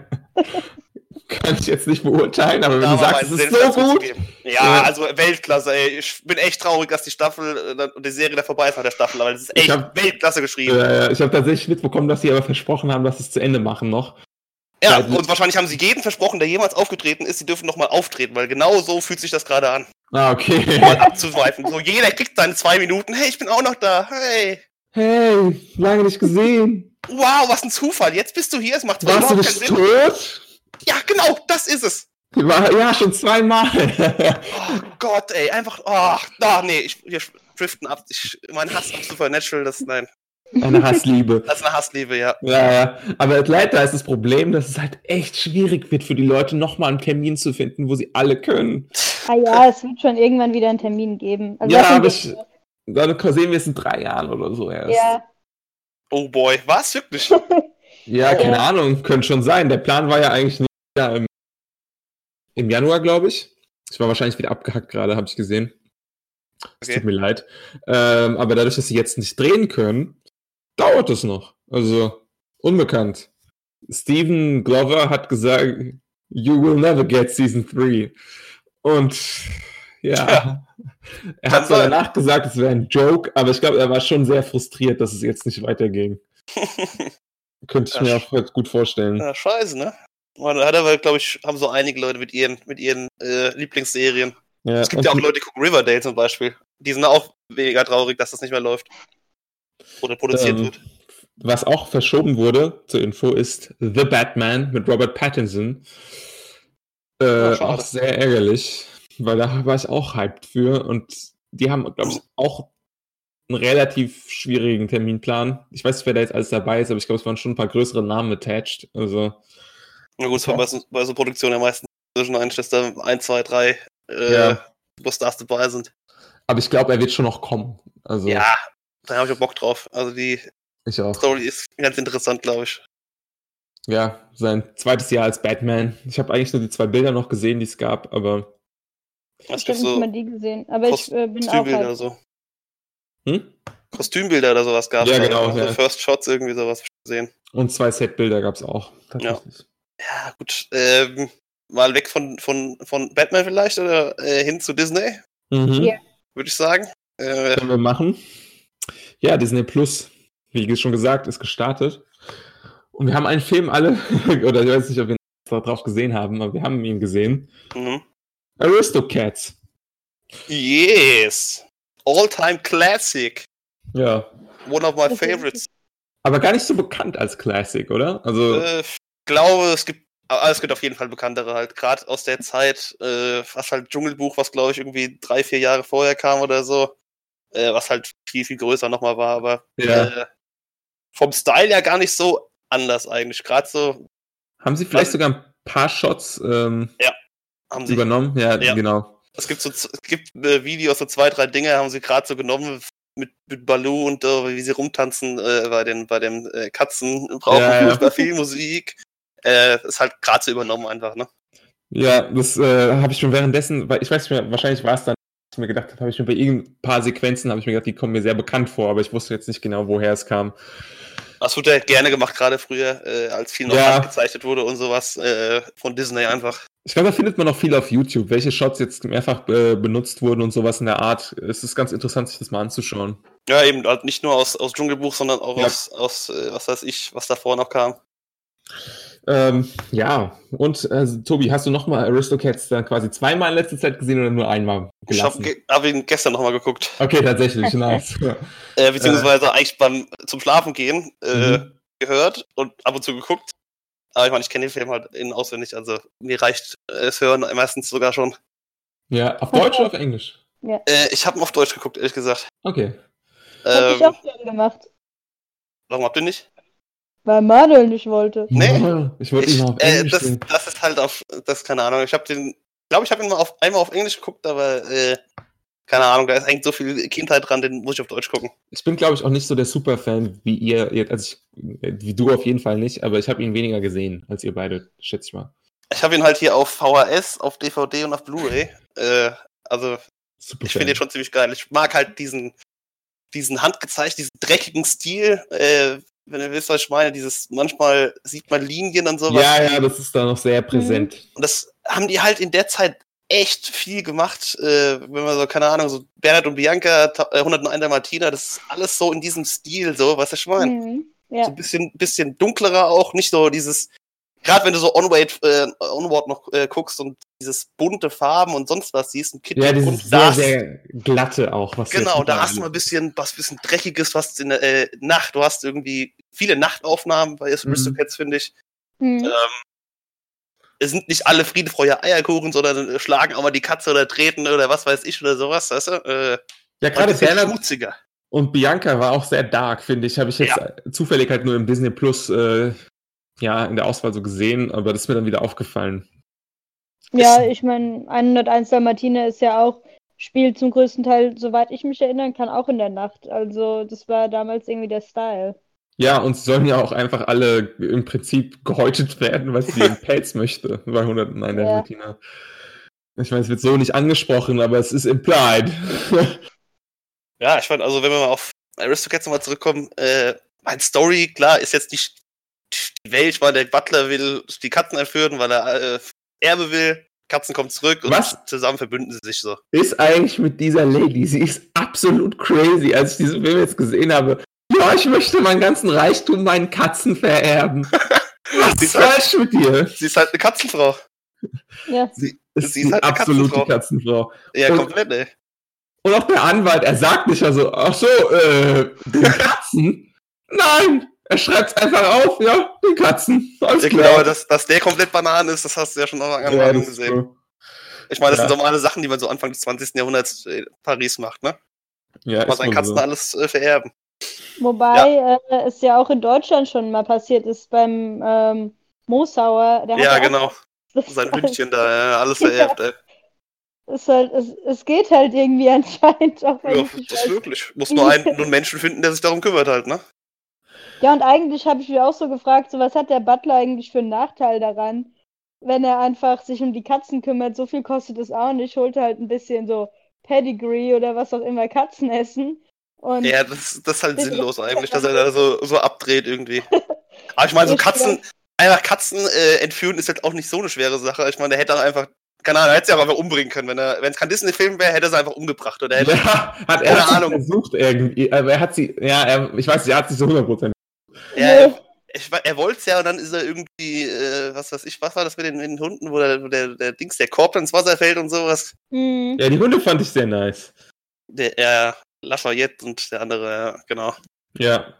Kann ich jetzt nicht beurteilen, aber wenn Da du mal sagst, es ist so gut. Ja, Ja. also Weltklasse, ey. Ich bin echt traurig, dass die Staffel äh, und die Serie da vorbei ist nach der Staffel, aber es ist echt hab- Weltklasse geschrieben. Äh, ich habe tatsächlich mitbekommen, dass sie aber versprochen haben, dass sie es zu Ende machen noch. Ja, und wahrscheinlich haben sie jedem versprochen, der jemals aufgetreten ist, sie dürfen nochmal auftreten, weil genau so fühlt sich das gerade an. Ah, okay. Mal abzuweifen. So, jeder kriegt seine zwei Minuten. Hey, ich bin auch noch da. Hey. Hey, lange nicht gesehen. Wow, was ein Zufall. Jetzt bist du hier. Es macht Warst du überhaupt nicht keinen Sinn. tot? Ja, genau, das ist es. War, ja, schon zweimal. Oh Gott, ey, einfach, oh, ah, nee, ich, wir driften ab. Ich, mein Hass auf Supernatural, das, nein, Eine Hassliebe. das ist eine Hassliebe, ja. Ja, ja. Aber Atlanta ist das Problem, dass es halt echt schwierig wird für die Leute, nochmal einen Termin zu finden, wo sie alle können. Ah ja, es wird schon irgendwann wieder einen Termin geben. Also Ja, aber ich- Dann sehen wir es in drei Jahren oder so erst. ja, Oh boy, was, wirklich? Ja, keine Ahnung, könnte schon sein. Der Plan war ja eigentlich nicht ja, im, im Januar, glaube ich. Ich war wahrscheinlich wieder abgehackt gerade, habe ich gesehen. Es Okay. tut mir leid. Ähm, aber dadurch, dass sie jetzt nicht drehen können, dauert es noch. Also, unbekannt. Steven Glover hat gesagt, you will never get Season 3. Und ja, Tja, er hat zwar danach gesagt, es wäre ein Joke, aber ich glaube, er war schon sehr frustriert, dass es jetzt nicht weiterging. Könnte ich Ja, mir auch gut vorstellen. Ja, scheiße, ne? Man hat aber, glaube ich, haben so einige Leute mit ihren, mit ihren äh, Lieblingsserien. Ja, Es gibt ja auch Leute, die gucken Riverdale zum Beispiel. Die sind auch mega traurig, dass das nicht mehr läuft. Oder produziert Ähm, wird. Was auch verschoben wurde, zur Info, ist The Batman mit Robert Pattinson. Äh, schade. auch sehr ärgerlich, weil da war ich auch hyped für. Und die haben, glaube ich, auch einen relativ schwierigen Terminplan. Ich weiß nicht, wer da jetzt alles dabei ist, aber ich glaube, es waren schon ein paar größere Namen attached. Also, Na gut, es war bei so, bei so Produktionen ja meistens zwischen ein, dass da ein, zwei, drei äh, Ja. Superstars dabei sind. aber ich glaube, er wird schon noch kommen. Also, Ja, da habe ich auch Bock drauf. Also die ich auch. Story ist ganz interessant, glaube ich. Ja, sein zweites Jahr als Batman. Ich habe eigentlich nur die zwei Bilder noch gesehen, die es gab, aber. ich Es habe gibt nicht so mal die gesehen. Aber ich äh, bin auch Kostümbilder oder halt. so. Hm? Kostümbilder oder sowas gab Ja, es. genau, So ja. First Shots, irgendwie sowas. gesehen. Und zwei Setbilder gab es auch. Tatsächlich. Ja, gut. Ähm, mal weg von, von, von Batman vielleicht oder äh, hin zu Disney, Mhm. Ja. würde ich sagen. Äh, Können wir machen. Ja, Disney Plus, wie schon gesagt, ist gestartet. Und wir haben einen Film alle, oder ich weiß nicht, ob wir darauf gesehen haben, aber wir haben ihn gesehen. mhm. Aristocats. Yes! All-time Classic. Ja. One of my favorites. Aber gar nicht so bekannt als Classic, oder? Also, Äh, ich glaube, es gibt, aber es gibt auf jeden Fall bekanntere halt. Gerade aus der Zeit, äh, was halt Dschungelbuch, was glaube ich irgendwie drei, vier Jahre vorher kam oder so. Äh, was halt viel, viel größer nochmal war, aber Ja. äh, vom Style ja gar nicht so anders eigentlich. Gerade so haben sie vielleicht dann- sogar ein paar Shots ähm, sie übernommen? Ja, Ja. genau. Es gibt so es gibt äh, Videos, so zwei, drei Dinge haben sie gerade so genommen mit, mit Baloo und äh, wie sie rumtanzen äh, bei den bei den äh, Katzen brauchen Ja, ja. viel Musik. Ist halt gerade so übernommen einfach, ne? Ja, das äh, habe ich schon währenddessen, weil ich weiß nicht mehr, wahrscheinlich war es dann, ich mir gedacht habe, habe ich mir bei irgendein paar Sequenzen, habe ich mir gedacht, die kommen mir sehr bekannt vor, aber ich wusste jetzt nicht genau, woher es kam. Das wurde ja gerne gemacht, gerade früher, äh, als viel noch Ja. handgezeichnet wurde und sowas äh, von Disney einfach. Ich glaube, da findet man auch viel auf YouTube, welche Shots jetzt mehrfach äh, benutzt wurden und sowas in der Art. Es ist ganz interessant, sich das mal anzuschauen. Ja, eben halt nicht nur aus, aus Dschungelbuch, sondern auch Ja. aus, aus äh, was weiß ich, was davor noch kam. Ähm, ja, und äh, Tobi, hast du nochmal Aristocats dann quasi zweimal in letzter Zeit gesehen oder nur einmal Ich habe gelassen? hab ihn gestern nochmal geguckt. Okay, tatsächlich, nice. Äh, beziehungsweise eigentlich beim zum Schlafen gehen äh, Mhm. gehört und ab und zu geguckt. Aber ich meine, ich kenne den Film halt in auswendig, also mir reicht äh, es hören meistens sogar schon. ja, auf Deutsch oder auf Englisch? Äh, ich habe ihn auf Deutsch geguckt, ehrlich gesagt. Okay. Hab ich Ähm, auch gerne gemacht, warum habt ihr nicht? Weil Manuel nicht wollte. Nee. Ich wollte ihn mal auf äh, Englisch das, sehen. das ist halt auf, das keine Ahnung. Ich habe den, glaube ich, habe ihn mal auf einmal auf Englisch geguckt, aber äh, keine Ahnung, da ist eigentlich so viel Kindheit dran, den muss ich auf Deutsch gucken. Ich bin, glaube ich, auch nicht so der Superfan wie ihr. ihr- Also ich, wie du auf jeden Fall nicht, aber ich habe ihn weniger gesehen als ihr beide, schätze ich mal. Ich habe ihn halt hier auf VHS, auf DVD und auf Blu-ray. Äh, also Superfan. ich finde ihn schon ziemlich geil. Ich mag halt diesen, diesen handgezeichneten, diesen dreckigen Stil. Äh, wenn ihr wisst, was ich meine, dieses manchmal sieht man Linien und sowas. Ja, ja, das ist da noch sehr präsent. Und das haben die halt in der Zeit echt viel gemacht. Äh, wenn man so, keine Ahnung, so Bernhard und Bianca, ta- äh, 101 Martina, das ist alles so in diesem Stil, so, was ich meine. Mhm. So Ja. ein bisschen, bisschen dunklerer auch, nicht so dieses, gerade wenn du so Onward, äh, Onward noch äh, guckst und dieses bunte Farben und sonst was siehst, ein Kid Ja, und dieses da sehr, hast- sehr glatte auch. Was Genau, da hast du mal ein bisschen was bisschen Dreckiges, was in der äh, Nacht. Du hast irgendwie viele Nachtaufnahmen bei Mhm. Aristocats, finde ich. Mhm. Ähm, es sind nicht alle Friede, Freude, Eierkuchen, sondern äh, schlagen auch mal die Katze oder treten oder was weiß ich oder sowas, weißt du? Äh, Ja, gerade Bernhard schmutziger. und Bianca war auch sehr dark, finde ich. Habe ich jetzt zufällig halt nur im Disney Plus äh, ja, in der Auswahl so gesehen, aber das ist mir dann wieder aufgefallen. Ja, ich meine, 101 Dalmatiner ist ja auch, spielt zum größten Teil, soweit ich mich erinnern kann, auch in der Nacht. Also das war damals irgendwie der Style. Ja, und sie sollen ja auch einfach alle im Prinzip gehäutet werden, weil sie den Pelz möchte bei 101 der Ja. Martina. Ich meine, es wird so nicht angesprochen, aber es ist implied. Ja, ich fand, also wenn wir mal auf Aristocats nochmal zurückkommen, äh, mein Story, klar, ist jetzt nicht die Welt, weil der Butler will die Katzen entführen, weil er äh, Erbe will. Katzen kommen zurück und Was? zusammen verbünden sie sich so. ist eigentlich mit dieser Lady? Sie ist absolut crazy. Als ich diesen Film jetzt gesehen habe, ja, ich möchte meinen ganzen Reichtum meinen Katzen vererben. Was Sie ist ist halt- falsch mit dir? Sie ist halt eine Katzenfrau. Ja. Sie Sie ist ist die halt eine absolute Katzenfrau. Katzenfrau. Ja, Und- komplett, ey. Und auch der Anwalt, er sagt nicht also, ach so, äh, Katzen? Nein, er schreibt einfach auf, ja, den Katzen. Alles Ja, klar. genau, dass, dass der komplett Bananen ist, das hast du ja schon am ja, Anfang ist gesehen. so. Ich meine, das Ja. sind normale Sachen, die man so Anfang des 20. Jahrhunderts in Paris macht, ne? Ja, Was ist seinen Katzen so. alles äh, vererben. Wobei äh, es ja auch in Deutschland schon mal passiert ist beim ähm, Moosauer. Der Ja, genau. Sein Hündchen da, äh, alles vererbt, ey. Ist halt, es, es geht halt irgendwie anscheinend, auch Ja, das ist wirklich. Muss nur einen, nur einen Menschen finden, der sich darum kümmert halt, ne? Ja, und eigentlich habe ich mich auch so gefragt, so was hat der Butler eigentlich für einen Nachteil daran, wenn er einfach sich um die Katzen kümmert? So viel kostet es auch nicht, holt halt ein bisschen so Pedigree oder was auch immer Katzen essen Und Ja, das, das ist halt sinnlos eigentlich, dass er da so, so abdreht irgendwie. Aber ich meine, so Katzen, einfach Katzen äh, entführen ist halt auch nicht so eine schwere Sache. Ich meine, der hätte auch einfach, keine Ahnung, er hätte sie auch einfach umbringen können. Wenn er, wenn es kein Disney-Film wäre, hätte er sie einfach umgebracht. Oder hätte, Ja, hat Keine er hat sie Ahnung. versucht irgendwie, aber er hat sie, ja, er, ich weiß nicht, er hat sie so 100% ja, er, ich, we- er wollte es ja und dann ist er irgendwie, äh, was weiß ich, was war das mit den, mit den Hunden, wo der, der, der Dings, der Korb ins Wasser fällt und sowas. Mhm. Ja, die Hunde fand ich sehr nice. Der, ja, Lafayette und der andere, ja, genau. Ja,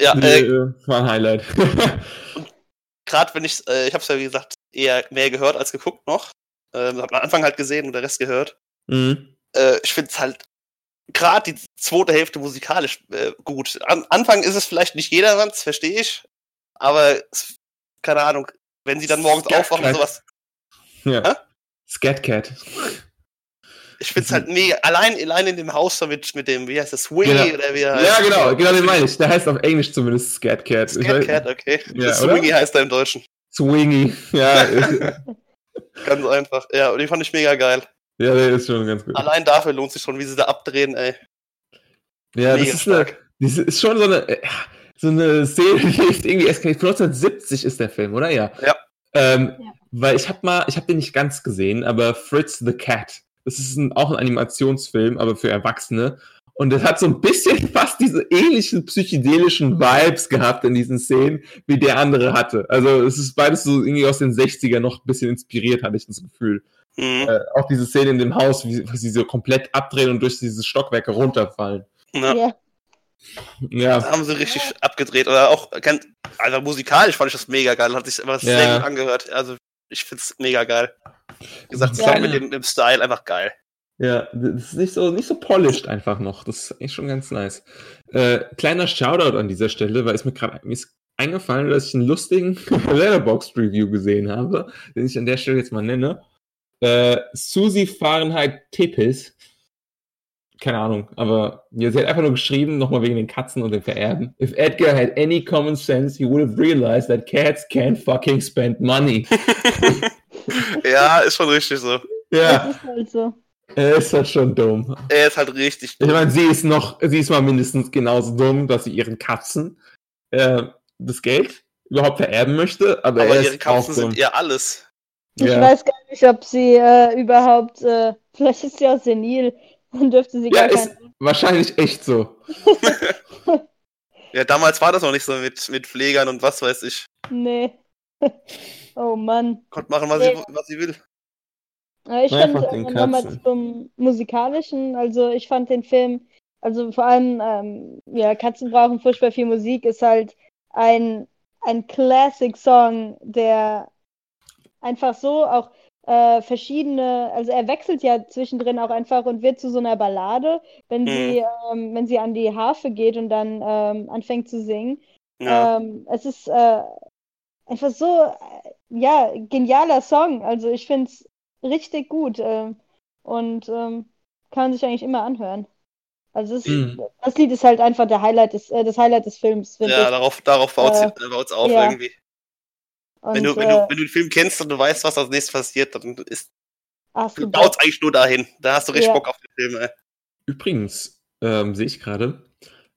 Ja, die, äh, äh, war ein Highlight. gerade wenn ich, äh, ich habe es ja wie gesagt eher mehr gehört als geguckt noch. Ähm, hab am Anfang halt gesehen und der Rest gehört. mhm. Äh, ich finde es halt gerade die zweite Hälfte musikalisch äh, gut. An Anfang ist es vielleicht nicht jedermanns, verstehe ich. Aber es, keine Ahnung, wenn sie dann morgens Scat aufwachen und sowas. Ja. Hä? Scatcat. Ich finde es halt mega. Allein, allein in dem Haus da mit, mit dem, wie heißt das, Swingy Genau. oder wie er Ja, heißt. genau, genau, den meine ich. Der heißt auf Englisch zumindest Scatcat. Ich weiß- Cat, okay. Ja, Swingy heißt er im Deutschen. Swingy. Ja, Ganz einfach. Ja, und den fand ich mega geil. Ja, der ist schon ganz gut. Allein dafür lohnt sich schon, wie sie da abdrehen, ey. Ja, das ist, eine, das ist schon so eine, äh, so eine Serie, die ist irgendwie eskaliert. Von 1970 ist der Film, oder? Ja. Ja. Ähm, Ja. Weil ich habe mal, ich habe den nicht ganz gesehen, aber Fritz the Cat. Das ist ein, auch ein Animationsfilm, aber für Erwachsene. Und es hat so ein bisschen fast diese ähnlichen psychedelischen Vibes gehabt in diesen Szenen, wie der andere hatte. Also es ist beides so irgendwie aus den 60er noch ein bisschen inspiriert, hatte ich das Gefühl. Mhm. Äh, auch diese Szene in dem Haus, wie, wie sie so komplett abdrehen und durch diese Stockwerke runterfallen. Ja. Ja. Ja, Da haben sie richtig abgedreht. Oder auch, einfach musikalisch fand ich das mega geil. Hat sich immer Ja. sehr gut angehört. Also, ich find's mega geil. Wie gesagt, Ja. mit dem, dem Style einfach geil. Ja, das ist nicht so, nicht so polished einfach noch. Das ist echt schon ganz nice. Äh, kleiner Shoutout an dieser Stelle, weil es mir gerade mir ist eingefallen, dass ich einen lustigen Letterboxd Review gesehen habe, den ich an der Stelle jetzt mal nenne. Äh, Susi Fahrenheit Tepes. Keine Ahnung, aber ja, sie hat einfach nur geschrieben, nochmal wegen den Katzen und dem Vererben. If Edgar had any common sense, he would have realized that cats can't fucking spend money. Ja, ist schon richtig so. ja, Das ist halt so. Er ist halt schon dumm. Er ist halt richtig Ich meine, sie ist noch, sie ist mal mindestens genauso dumm, dass sie ihren Katzen äh, das Geld überhaupt vererben möchte, aber, Aber er ihre Katzen dumm. sind ihr alles. Ich Ja. weiß gar nicht, ob sie äh, überhaupt, äh, vielleicht ist sie auch senil und dürfte sie Ja, gar ist kein. wahrscheinlich echt so. Ja, damals war das noch nicht so mit, mit Pflegern und was weiß ich. Nee. oh Mann. Konnte machen, was, sie, Nee. was sie will. Ich Einfach fand den nochmal zum musikalischen, also ich fand den Film, also vor allem, ähm, ja, Katzen brauchen furchtbar viel Musik, ist halt ein, ein Classic-Song, der einfach so auch äh, verschiedene, also er wechselt ja zwischendrin auch einfach und wird zu so einer Ballade, wenn sie, ähm, wenn sie an die Harfe geht und dann ähm, anfängt zu singen. Ja. Ähm, es ist äh, einfach so, äh, ja, genialer Song. Also ich finde es richtig gut ähm, und ähm, kann man sich eigentlich immer anhören. Also es, Mhm. das Lied ist halt einfach der Highlight des, äh, das Highlight des Films, ja, ich. darauf, darauf baut Äh, sie baut's auf ja. irgendwie. Und, Wenn du, wenn, äh, du, wenn du den Film kennst und du weißt, was als nächstes passiert, dann ist, du baut's eigentlich nur dahin. Da hast du richtig Ja. Bock auf den Film, ey. Übrigens, ähm, sehe ich gerade,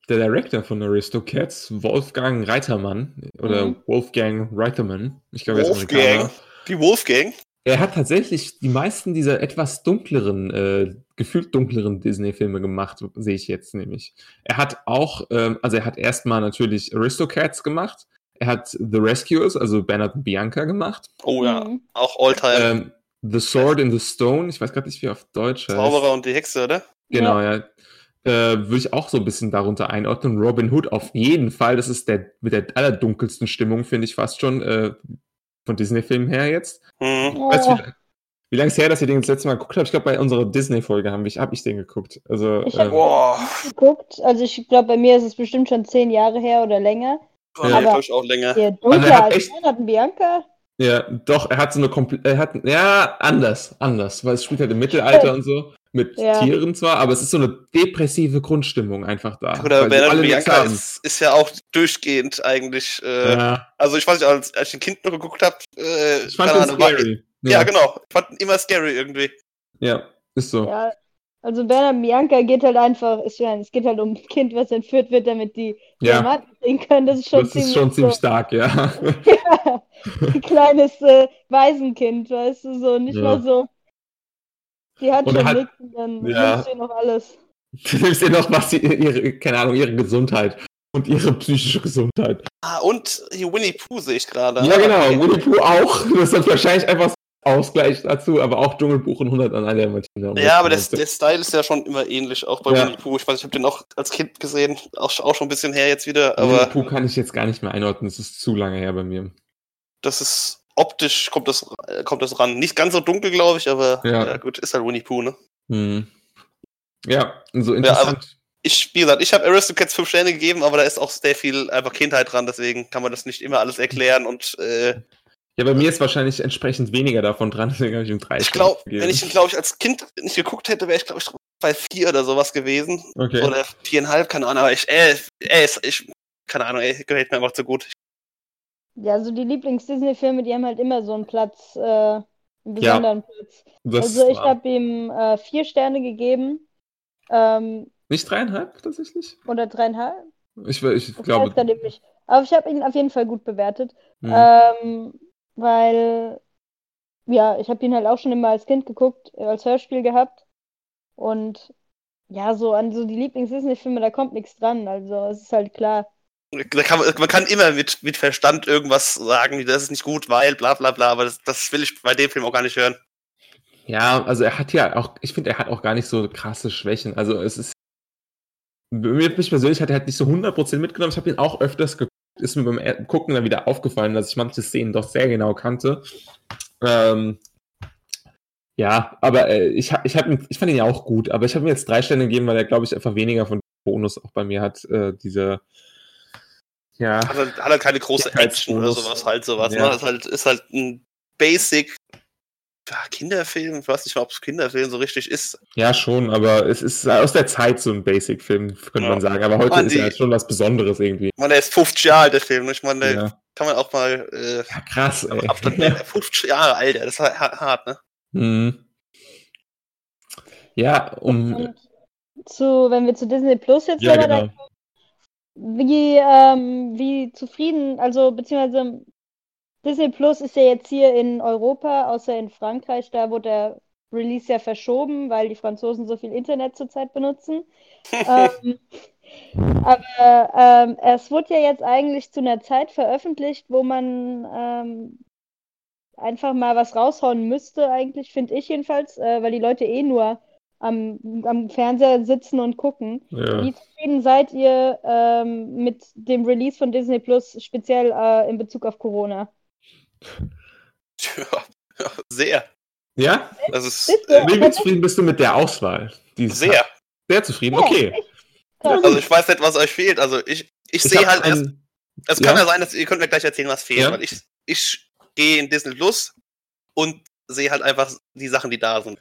der Director von Aristocats, Wolfgang Reitermann, oder Mhm. Wolfgang Reitermann, ich glaube, er ist. Amerikaner. Die Wolfgang. Er hat tatsächlich die meisten dieser etwas dunkleren, äh, gefühlt dunkleren Disney-Filme gemacht, sehe ich jetzt nämlich. Er hat auch, ähm, also er hat erstmal natürlich Aristocats gemacht. Er hat The Rescuers, also Bernard und Bianca gemacht. Oh ja, Mhm. auch Alltime. Ähm, the Sword in the Stone, ich weiß gerade nicht, wie er auf Deutsch heißt. Zauberer und die Hexe, oder? Genau, ja. Äh, würde ich auch so ein bisschen darunter einordnen. Robin Hood auf jeden Fall. Das ist der mit der allerdunkelsten Stimmung, finde ich fast schon, äh, von Disney-Filmen her jetzt. Mhm. Oh, Weißt du, wie, wie lange ist her, dass ihr den das letzte Mal geguckt habt? Ich glaube, bei unserer Disney-Folge habe ich, hab ich den geguckt. Also, Ich ähm, Boah. geguckt. Also ich glaube, bei mir ist es bestimmt schon zehn Jahre her oder länger. Ja. Aber- ich auch länger. Der Also dunkler er hat als echt- Bernhard und Bianca. ja, doch, er hat so eine komplett, er hat, ja, anders, anders, weil es spielt halt im Mittelalter und so, mit Ja. Tieren zwar, aber es ist so eine depressive Grundstimmung einfach da. Oder Bernhard und Bianca ist, ist ja auch durchgehend eigentlich. Äh, Ja, Also ich weiß nicht, als, als ich ein Kind noch geguckt habe, äh, ich fand den Ahnung, war- scary. Ja. genau. Ich fand ihn immer scary irgendwie. Ja, ist so. Ja, Also Bernhard Bianca geht halt einfach, ich meine, es geht halt um ein Kind, was entführt wird, damit die Ja. Diamanten sehen können. Das ist schon das ziemlich, ist schon ziemlich so, stark, ja. ja, ein kleines äh, Waisenkind, weißt du, so nicht Ja. mal so. Die hat Und schon hat- nichts und dann Ja. nimmst du noch alles. Du nimmst ihr noch was, ihre, ihre, keine Ahnung, ihre Gesundheit und ihre psychische Gesundheit. Ah, und hier Winnie Pooh sehe ich gerade. Ja, genau, Okay. Winnie Pooh auch. Das ist wahrscheinlich einfach Ausgleich dazu, aber auch Dschungelbuch und 100 an einer Martina. Ja, aber der, der Style ist ja schon immer ähnlich, auch bei Ja. Winnie Pooh. Ich weiß, ich habe den auch als Kind gesehen, auch, auch schon ein bisschen her jetzt wieder, Winnie aber Pooh kann ich jetzt gar nicht mehr einordnen, das ist zu lange her bei mir. das ist optisch kommt das, äh, kommt das ran. Nicht ganz so dunkel, glaube ich, aber Ja. ja. gut, ist halt Winnie Pooh, ne? Hm. Ja, so interessant. Ich, wie gesagt, ich habe Aristocats fünf Sterne gegeben, aber da ist auch sehr viel einfach Kindheit dran, deswegen kann man das nicht immer alles erklären und äh, Ja, bei mir ist wahrscheinlich entsprechend weniger davon dran, deswegen habe ich ihm drei ich Sterne glaube, wenn ich ihn, glaube ich, als Kind nicht geguckt hätte, wäre ich, glaube ich, bei vier oder sowas gewesen. Okay. Oder viereinhalb, keine Ahnung, aber ich, äh, ey, ist- ich, keine Ahnung, ey, gefällt mir einfach zu gut. Ja, also die Lieblings-Disney-Filme, die haben halt immer so einen Platz, äh, einen besonderen Platz. Das Also ich habe ihm äh, vier Sterne gegeben. Ähm, Nicht dreieinhalb tatsächlich? oder dreieinhalb. Ich, ich Ich glaube. nicht. Aber ich habe ihn auf jeden Fall gut bewertet. hm. Ähm, weil, ja, ich habe ihn halt auch schon immer als Kind geguckt, als Hörspiel gehabt. Und ja, so an so die Lieblings-Disney-Filme, da kommt nichts dran. Also es ist halt klar. Kann man, kann immer mit, mit Verstand irgendwas sagen, das ist nicht gut, weil bla bla bla, aber das, das will ich bei dem Film auch gar nicht hören. Ja, also er hat ja auch, ich finde, er hat auch gar nicht so krasse Schwächen. Also es ist, mir mich persönlich hat er halt nicht so 100% mitgenommen. Ich habe ihn auch öfters geguckt, ist mir beim Gucken dann wieder aufgefallen, dass ich manche Szenen doch sehr genau kannte. Ähm, ja, aber äh, ich, ich, hab ich fand ihn ja auch gut, aber ich habe ihm jetzt drei Sterne gegeben, weil er, glaube ich, einfach weniger von Bonus auch bei mir hat. Äh, diese, ja, Hat halt, hat halt keine große Action oder sowas, halt sowas. Ja. Ne? Das ist halt, ist halt ein Basic ja, Kinderfilm. Ich weiß nicht mal, ob es Kinderfilm so richtig ist. ja schon, aber es ist aus der Zeit so ein Basic-Film, könnte Ja. man sagen. Aber heute Mann, ist er halt schon was Besonderes irgendwie. Ich meine, der ist 50 Jahre alt, der Film. Ich meine, der Ja, kann man auch mal äh, ja krass, ey. Abstand nehmen. 50 Jahre alt, das ist halt hart, ne? Mhm. Ja, um. Und zu, wenn wir zu Disney Plus jetzt Ja, genau. Wie, ähm, wie zufrieden, also beziehungsweise Disney Plus ist ja jetzt hier in Europa, außer in Frankreich, da wurde der Release ja verschoben, weil die Franzosen so viel Internet zurzeit benutzen. ähm, aber ähm, es wurde ja jetzt eigentlich zu einer Zeit veröffentlicht, wo man ähm, einfach mal was raushauen müsste, eigentlich, finde ich jedenfalls, äh, weil die Leute eh nur am, am Fernseher sitzen und gucken. Ja. Wie zufrieden seid ihr ähm, mit dem Release von Disney Plus, speziell äh, in Bezug auf Corona? Ja, sehr. ja? Das ist äh, Wie zufrieden bist du mit der Auswahl? Sehr. hat? Sehr zufrieden, Ja, okay. Also ich weiß nicht, was euch fehlt. Also ich, ich, Ich sehe halt erst, ein, es kann ja. ja sein, dass ihr könnt mir gleich erzählen, was fehlt, Ja. weil ich, ich gehe in Disney Plus und sehe halt einfach die Sachen, die da sind.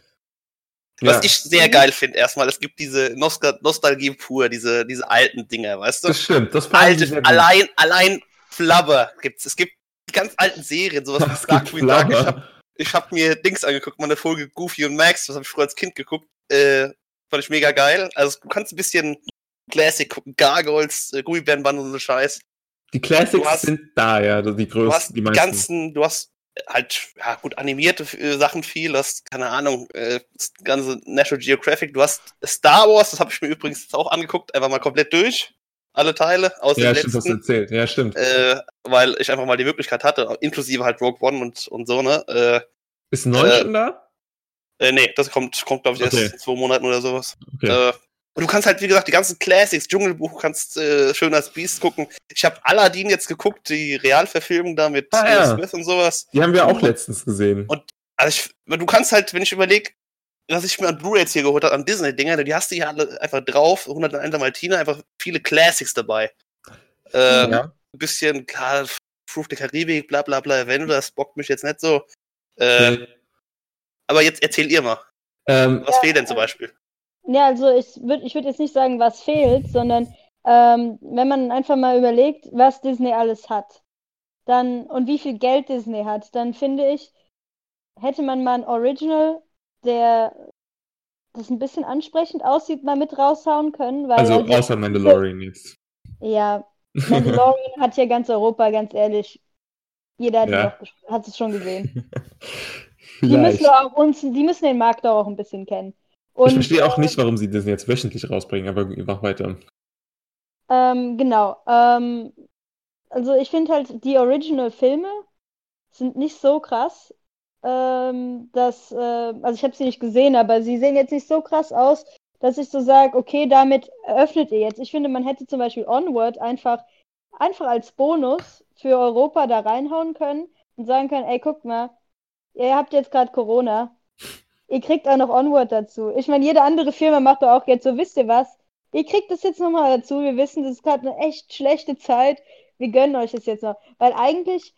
Was ja, ich sehr geil finde, erstmal, es gibt diese Nostal Nostalgie pur, diese, diese alten Dinger, weißt du? das stimmt. Das Alte, allein, allein Flubber gibt's. Es gibt die ganz alten Serien, sowas wie Darkwing Duck. Ich hab, ich hab mir Dings angeguckt, mal eine Folge Goofy und Max, das habe ich früher als Kind geguckt. Äh, fand ich mega geil. Also du kannst ein bisschen Classic gucken, Gargoyles, äh, Gummibärenband und so Scheiß. Die Classics hast- sind da, ja, die Du hast größten, die die meisten. ganzen, du hast halt, ja gut, animierte äh, Sachen viel, du hast, keine Ahnung, äh, das ganze National Geographic, du hast Star Wars, das habe ich mir übrigens jetzt auch angeguckt, einfach mal komplett durch. Alle Teile, aus ja, den stimmt, letzten. erzählt. Ja, stimmt. Äh, weil ich einfach mal die Möglichkeit hatte, inklusive halt Rogue One und, und so, ne? Äh, Ist neun äh, schon da? äh, nee, das kommt, kommt glaube ich, erst Okay. in zwei Monaten oder sowas. Okay. Äh, und du kannst halt, wie gesagt, die ganzen Classics, Dschungelbuch, kannst äh, schön als Beast gucken. Ich habe Aladdin jetzt geguckt, die Realverfilmung da mit Ah, ja. Smith und sowas. Die haben wir auch letztens gesehen. Und- Also ich, du kannst halt, wenn ich überlege, was ich mir an Blu-ray jetzt hier geholt habe, an Disney-Dinger, die hast du hier alle einfach drauf, 101 Dalmatiner, einfach viele Classics dabei. Ähm, ja. Ein bisschen, klar, Proof der Karibik, bla bla bla, Avengers, bockt mich jetzt nicht so. Äh, Äh, aber jetzt erzähl ihr mal, ähm, was fehlt denn zum Beispiel? Ja, also ich würde ich würd jetzt nicht sagen, was fehlt, sondern ähm, wenn man einfach mal überlegt, was Disney alles hat, dann und wie viel Geld Disney hat, dann finde ich, hätte man mal ein Original der das ein bisschen ansprechend aussieht, mal mit raushauen können. Weil Also halt- außer Mandalorian jetzt. Ja, Mandalorian hat ja ganz Europa, ganz ehrlich. Jeder hat, Ja. hat es schon gesehen. Die müssen auch uns, die müssen den Markt auch ein bisschen kennen. Und, Ich verstehe auch nicht, warum sie das jetzt wöchentlich rausbringen, aber mach weiter. Ähm, genau. Ähm, also ich finde halt, die Original-Filme sind nicht so krass, ähm, dass, äh, also ich habe sie nicht gesehen, aber sie sehen jetzt nicht so krass aus, dass ich so sage, okay, damit eröffnet ihr jetzt. Ich finde, man hätte zum Beispiel Onward einfach, einfach als Bonus für Europa da reinhauen können und sagen können, ey, guckt mal, ihr habt jetzt gerade Corona. Ihr kriegt auch noch Onward dazu. Ich meine, jede andere Firma macht doch auch jetzt so, wisst ihr was? Ihr kriegt das jetzt nochmal dazu. Wir wissen, das ist gerade eine echt schlechte Zeit. Wir gönnen euch das jetzt noch. Weil eigentlich,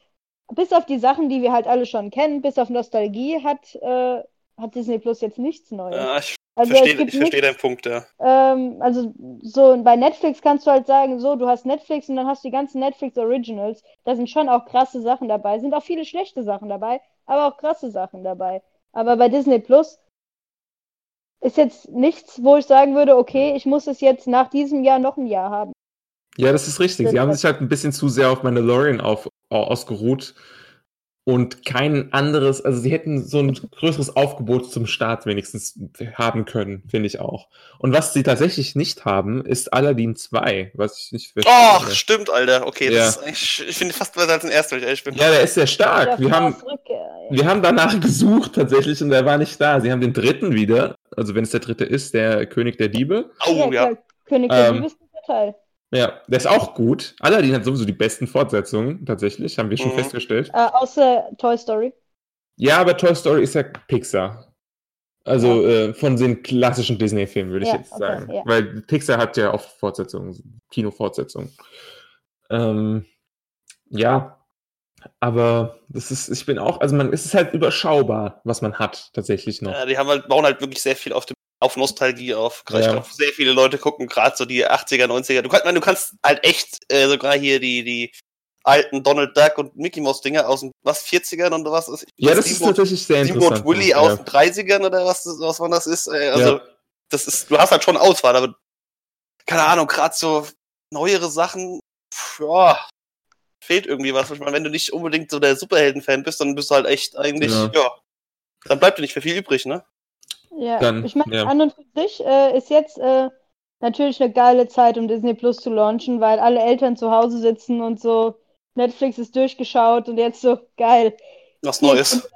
bis auf die Sachen, die wir halt alle schon kennen, bis auf Nostalgie, hat, äh, hat Disney Plus jetzt nichts Neues. Ja, ich also verstehe ich verstehe deinen Punkt, ja. ähm, also so bei Netflix kannst du halt sagen, so, du hast Netflix und dann hast du die ganzen Netflix Originals. Da sind schon auch krasse Sachen dabei. Sind auch viele schlechte Sachen dabei, aber auch krasse Sachen dabei. Aber bei Disney Plus ist jetzt nichts, wo ich sagen würde, okay, ich muss es jetzt nach diesem Jahr noch ein Jahr haben. Ja, das ist richtig. Sie haben sich halt ein bisschen zu sehr auf Mandalorian auf, au- ausgeruht und kein anderes, also sie hätten so ein größeres Aufgebot zum Start wenigstens haben können, finde ich auch. Und was sie tatsächlich nicht haben, ist Aladdin 2, was ich nicht Ach, stimmt, Alter. Okay, Ja. das ist eigentlich, ich finde fast besser als den ersten, wenn ich ehrlich bin. Ja, der ist sehr stark. Wir haben, Rückkehr. Wir haben danach gesucht tatsächlich und er war nicht da. Sie haben den dritten wieder, also wenn es der dritte ist, der König der Diebe. Oh, ja. klar, König der Ähm, Diebe ist ein Teil. Ja, der ist auch gut. Aladdin hat sowieso die besten Fortsetzungen, tatsächlich, haben wir schon Mhm. festgestellt. Äh, außer Toy Story. Ja, aber Toy Story ist ja Pixar. Also äh, von den klassischen Disney-Filmen, würde ich Ja, jetzt okay, sagen. ja. Weil Pixar hat ja oft Fortsetzungen, Kinofortsetzungen. Ähm, ja, aber das ist, ich bin auch, also man, es ist halt überschaubar, was man hat, tatsächlich noch. Ja, die haben halt, bauen halt wirklich sehr viel auf, dem, auf Nostalgie auf. Ja. Ich glaube, sehr viele Leute gucken gerade so die 80er, 90er. Du kannst, meine, du kannst halt echt äh, sogar hier die, die alten Donald Duck und Mickey Mouse Dinger aus den was 40ern und was ist. ja, das ist tatsächlich sehr Steamboat interessant. Willy ja. aus den 30ern oder was, was man das ist. Äh, also, Ja. das ist, du hast halt schon Auswahl, aber keine Ahnung, gerade so neuere Sachen, pff, ja, fehlt irgendwie was. Ich meine, wenn du nicht unbedingt so der Superhelden-Fan bist, dann bist du halt echt eigentlich, Ja. ja, dann bleibt dir nicht mehr viel übrig, ne? Ja, Dann, ich meine, ja. an und für sich äh, ist jetzt äh, natürlich eine geile Zeit, um Disney Plus zu launchen, weil alle Eltern zu Hause sitzen und so. Netflix ist durchgeschaut und jetzt so geil. Was Neues.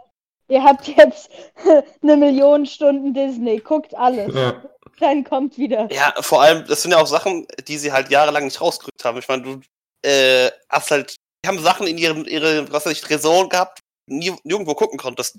Ihr habt jetzt eine Million Stunden Disney, guckt alles. Ja. Dann kommt wieder. Ja, vor allem, das sind ja auch Sachen, die sie halt jahrelang nicht rausgerückt haben. Ich meine, du äh, hast halt, die haben Sachen in ihrem, ihre, was weiß ich, Tresor gehabt, nie, nirgendwo gucken konntest.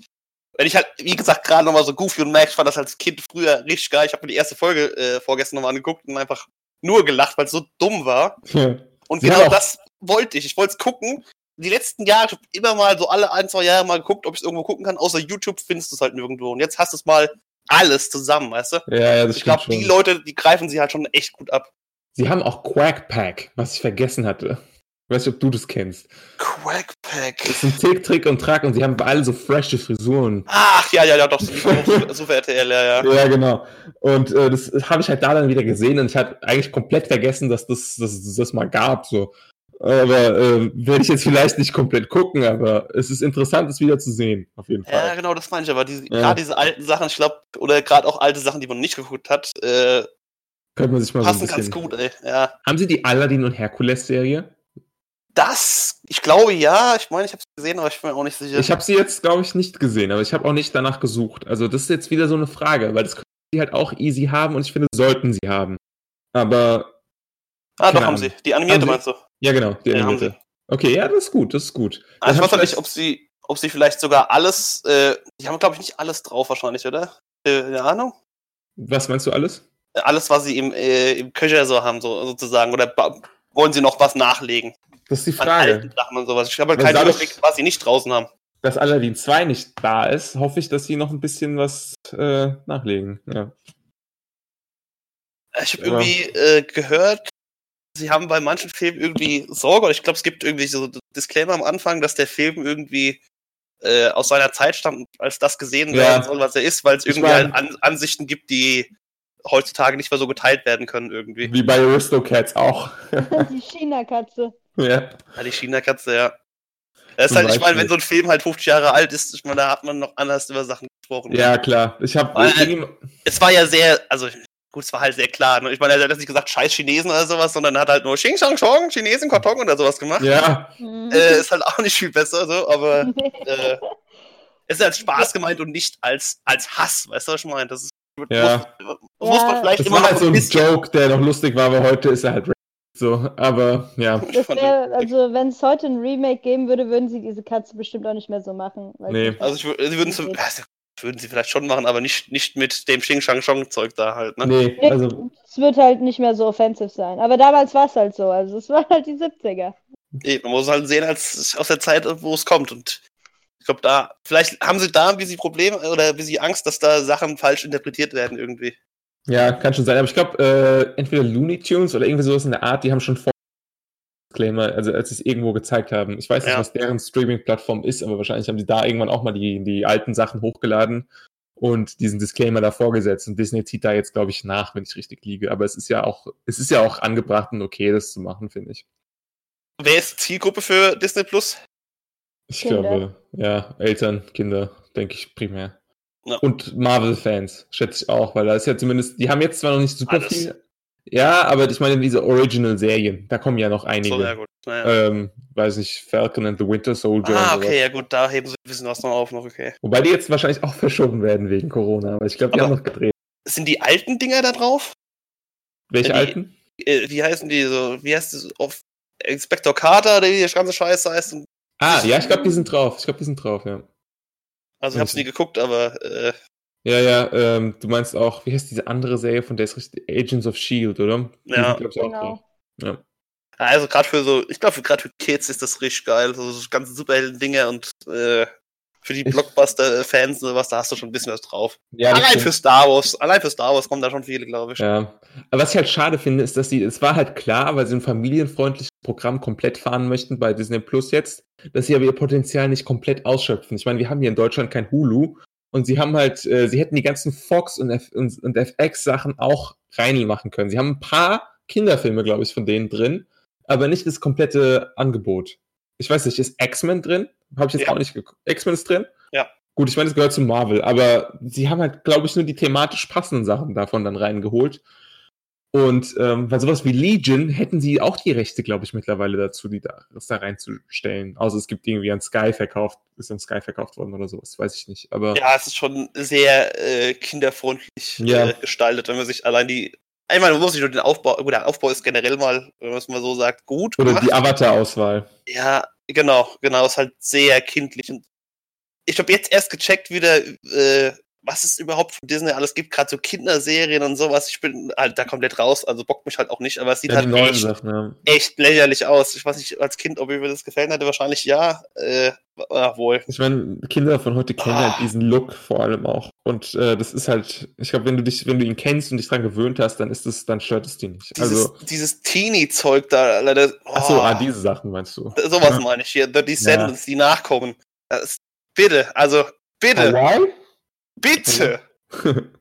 Wenn ich halt, wie gesagt, gerade nochmal so Goofy und Max, ich fand das als Kind früher richtig geil. Ich habe mir die erste Folge äh, vorgestern nochmal angeguckt und einfach nur gelacht, weil es so dumm war. Ja. Und genau auch- das wollte ich. Ich wollte es gucken. Die letzten Jahre, ich habe immer mal so alle ein, zwei Jahre mal geguckt, ob ich es irgendwo gucken kann. Außer YouTube findest du es halt nirgendwo. Und jetzt hast du es mal alles zusammen, weißt du? Ja, ja, das Ich glaube, die. Leute, die greifen sie halt schon echt gut ab. Sie haben auch Quack Pack, was ich vergessen hatte. Ich weiß nicht, ob du das kennst. Quackpack. Das ist ein Tick, Trick und Track und sie haben alle so frische Frisuren. Ach, ja, ja, ja, doch, Super, Super RTL, ja, ja. Ja, genau. Und äh, das habe ich halt da dann wieder gesehen und ich hatte eigentlich komplett vergessen, dass das, das, das mal gab. So. Aber äh, werde ich jetzt vielleicht nicht komplett gucken, aber es ist interessant, es wieder zu sehen, auf jeden Ja, Fall. genau, das meine ich aber. Diese, Ja. Gerade diese alten Sachen, ich glaube, oder gerade auch alte Sachen, die man nicht geguckt hat, äh, Könnte man sich mal so ein passen ganz bisschen. gut, ey. Ja. Haben Sie die Aladdin und Herkules-Serie? Das, ich glaube ja, ich meine, ich habe es gesehen, aber ich bin mir auch nicht sicher. Ich habe sie jetzt, glaube ich, nicht gesehen, aber ich habe auch nicht danach gesucht. Also das ist jetzt wieder so eine Frage, weil das können sie halt auch easy haben und ich finde, sollten sie haben. Aber ah, doch, keine haben Ahnung. sie. Die animierte Haben sie? meinst du? ja, genau, die Ja, animierte. Okay, ja, das ist gut, das ist gut. Ah, ich weiß nicht, ob sie, ob sie vielleicht sogar alles, äh, die haben, glaube ich, nicht alles drauf wahrscheinlich, oder? Äh, eine Ahnung? Was meinst du alles? Äh, Alles, was sie im, äh, im Köcher so haben, so, sozusagen. Oder wollen sie noch was nachlegen? Das ist die Frage. Sachen und sowas. Ich habe halt Weil keinen Überblick, was sie nicht draußen haben. Dass Aladdin 2 nicht da ist, hoffe ich, dass sie noch ein bisschen was äh, nachlegen. Ja. Ich habe irgendwie äh, gehört, sie haben bei manchen Filmen irgendwie Sorge, ich glaube, es gibt irgendwie so Disclaimer am Anfang, dass der Film irgendwie äh, aus seiner Zeit stammt, als das gesehen Ja. werden soll, was er ist, weil es irgendwie mein- halt An Ansichten gibt, die heutzutage nicht mehr so geteilt werden können irgendwie. Wie bei Aristocats auch. Die China-Katze. ja. Ja, die China-Katze, ja. Das ist halt, ich meine, wenn so ein Film halt 50 Jahre alt ist, ich meine, da hat man noch anders über Sachen gesprochen. ja, klar. Ich habe Weil- Es war ja sehr, also gut, es war halt sehr klar. Ne? Ich meine, er hat jetzt nicht gesagt, scheiß Chinesen oder sowas, sondern er hat halt nur Xing Shang Chong, Chinesen, Karton oder sowas gemacht. ja, Mhm. Äh, ist halt auch nicht viel besser, so, aber äh, es ist als Spaß gemeint und nicht als, als Hass, weißt du, was ich meine? Das ist, Ja. muss, muss man vielleicht das immer war halt so ein bisschen. Joke, der noch lustig war, aber heute ist er halt so. Aber ja, wär, also wenn es heute ein Remake geben würde, würden sie diese Katze bestimmt auch nicht mehr so machen. weil Nee. Also ich, sie würden es Okay. würden sie vielleicht schon machen, aber nicht, nicht mit dem Xing Shang Chong Zeug da halt, ne? nee, Nee, also es wird halt nicht mehr so offensiv sein. Aber damals war es halt so. Also es war halt die 70er. Eben, man muss halt sehen, als aus der Zeit, wo es kommt. Und glaube, da, vielleicht haben sie da ein bisschen Probleme oder ein bisschen Angst, dass da Sachen falsch interpretiert werden irgendwie. ja, kann schon sein. Aber ich glaube, äh, entweder Looney Tunes oder irgendwie sowas in der Art, die haben schon vor Disclaimer, also als sie es irgendwo gezeigt haben. Ich weiß nicht, Ja. was deren Streaming-Plattform ist, aber wahrscheinlich haben sie da irgendwann auch mal die, die alten Sachen hochgeladen und diesen Disclaimer davor gesetzt. Und Disney zieht da jetzt, glaube ich, nach, wenn ich richtig liege. Aber es ist ja auch, es ist ja auch angebracht und okay, das zu machen, finde ich. Wer ist Zielgruppe für Disney Plus? Ich Kinder. glaube, ja, Eltern, Kinder, denke ich primär. Ja. Und Marvel-Fans, schätze ich auch, weil da ist ja zumindest, die haben jetzt zwar noch nicht super Alles. viel. Ja, aber ich meine, diese Original-Serien, da kommen ja noch einige. So, ja gut. Naja. ähm, weiß ich, Falcon and the Winter Soldier. ah, okay, ja gut, da heben sie ein bisschen was noch auf, noch okay. Wobei die jetzt wahrscheinlich auch verschoben werden wegen Corona, aber ich glaube, die Aber- haben noch gedreht. Sind die alten Dinger da drauf? Welche die- alten? Äh, wie heißen die so? Wie heißt das? Auf Inspector Carter, der die ganze Scheiße heißt. Und, Ah, ja, ich glaube, die sind drauf. Ich glaube, die sind drauf, ja. also ich hab's nie geguckt, aber äh, Ja, ja, ähm, du meinst auch, wie heißt diese andere Serie, von der ist richtig Agents of Shield, oder? Die Ja. sind, glaub ich, auch Genau. drauf. Ja. also gerade für so, ich glaube, gerade für Kids ist das richtig geil. So, so ganze Superhelden-Dinge und äh, für die Blockbuster-Fans und sowas, da hast du schon ein bisschen was drauf. Ja, allein stimmt. für Star Wars, allein für Star Wars kommen da schon viele, glaube ich. Ja. Aber was ich halt schade finde, ist, dass sie, es war halt klar, weil sie ein familienfreundliches Programm komplett fahren möchten bei Disney Plus jetzt, dass sie aber ihr Potenzial nicht komplett ausschöpfen. Ich meine, wir haben hier in Deutschland kein Hulu und sie haben halt, äh, sie hätten die ganzen Fox und, F und, und FX-Sachen auch reinmachen können. Sie haben ein paar Kinderfilme, glaube ich, von denen drin, aber nicht das komplette Angebot. Ich weiß nicht, ist X-Men drin? Habe ich jetzt Ja. auch nicht geguckt. X-Men ist drin? Ja. Gut, ich meine, es gehört zu Marvel, aber sie haben halt, glaube ich, nur die thematisch passenden Sachen davon dann reingeholt. Und ähm, bei sowas wie Legion hätten sie auch die Rechte, glaube ich, mittlerweile dazu, die da, das da reinzustellen. Außer es gibt irgendwie an Sky verkauft, ist an Sky verkauft worden oder sowas, weiß ich nicht. Aber Ja, es ist schon sehr äh, kinderfreundlich Ja. äh, gestaltet, wenn man sich allein die. Ich man muss sich nur den Aufbau, gut, der Aufbau ist generell mal, wenn man es mal so sagt, gut oder gemacht. die Avatar-Auswahl. Ja, genau, genau, ist halt sehr kindlich. Und ich habe jetzt erst gecheckt wieder, äh, was es überhaupt von Disney alles gibt, gerade so Kinderserien und sowas. Ich bin halt da komplett raus, also bockt mich halt auch nicht, aber es sieht Ja, die halt echt, Sachen, ja. echt lächerlich aus. Ich weiß nicht, als Kind, ob mir das gefallen hätte, wahrscheinlich ja. Äh, ach, wohl. Ich meine, Kinder von heute kennen Ah. halt diesen Look vor allem auch. Und äh, das ist halt, ich glaube, wenn du dich, wenn du ihn kennst und dich dran gewöhnt hast, dann ist es, dann stört es dich nicht. Dieses, also, dieses Teenie-Zeug da, leider. so, oh. ah, diese Sachen meinst du. Sowas Ja. meine ich hier. The Descendants, die nachkommen. Das, bitte, also, bitte, Hawaii? Bitte.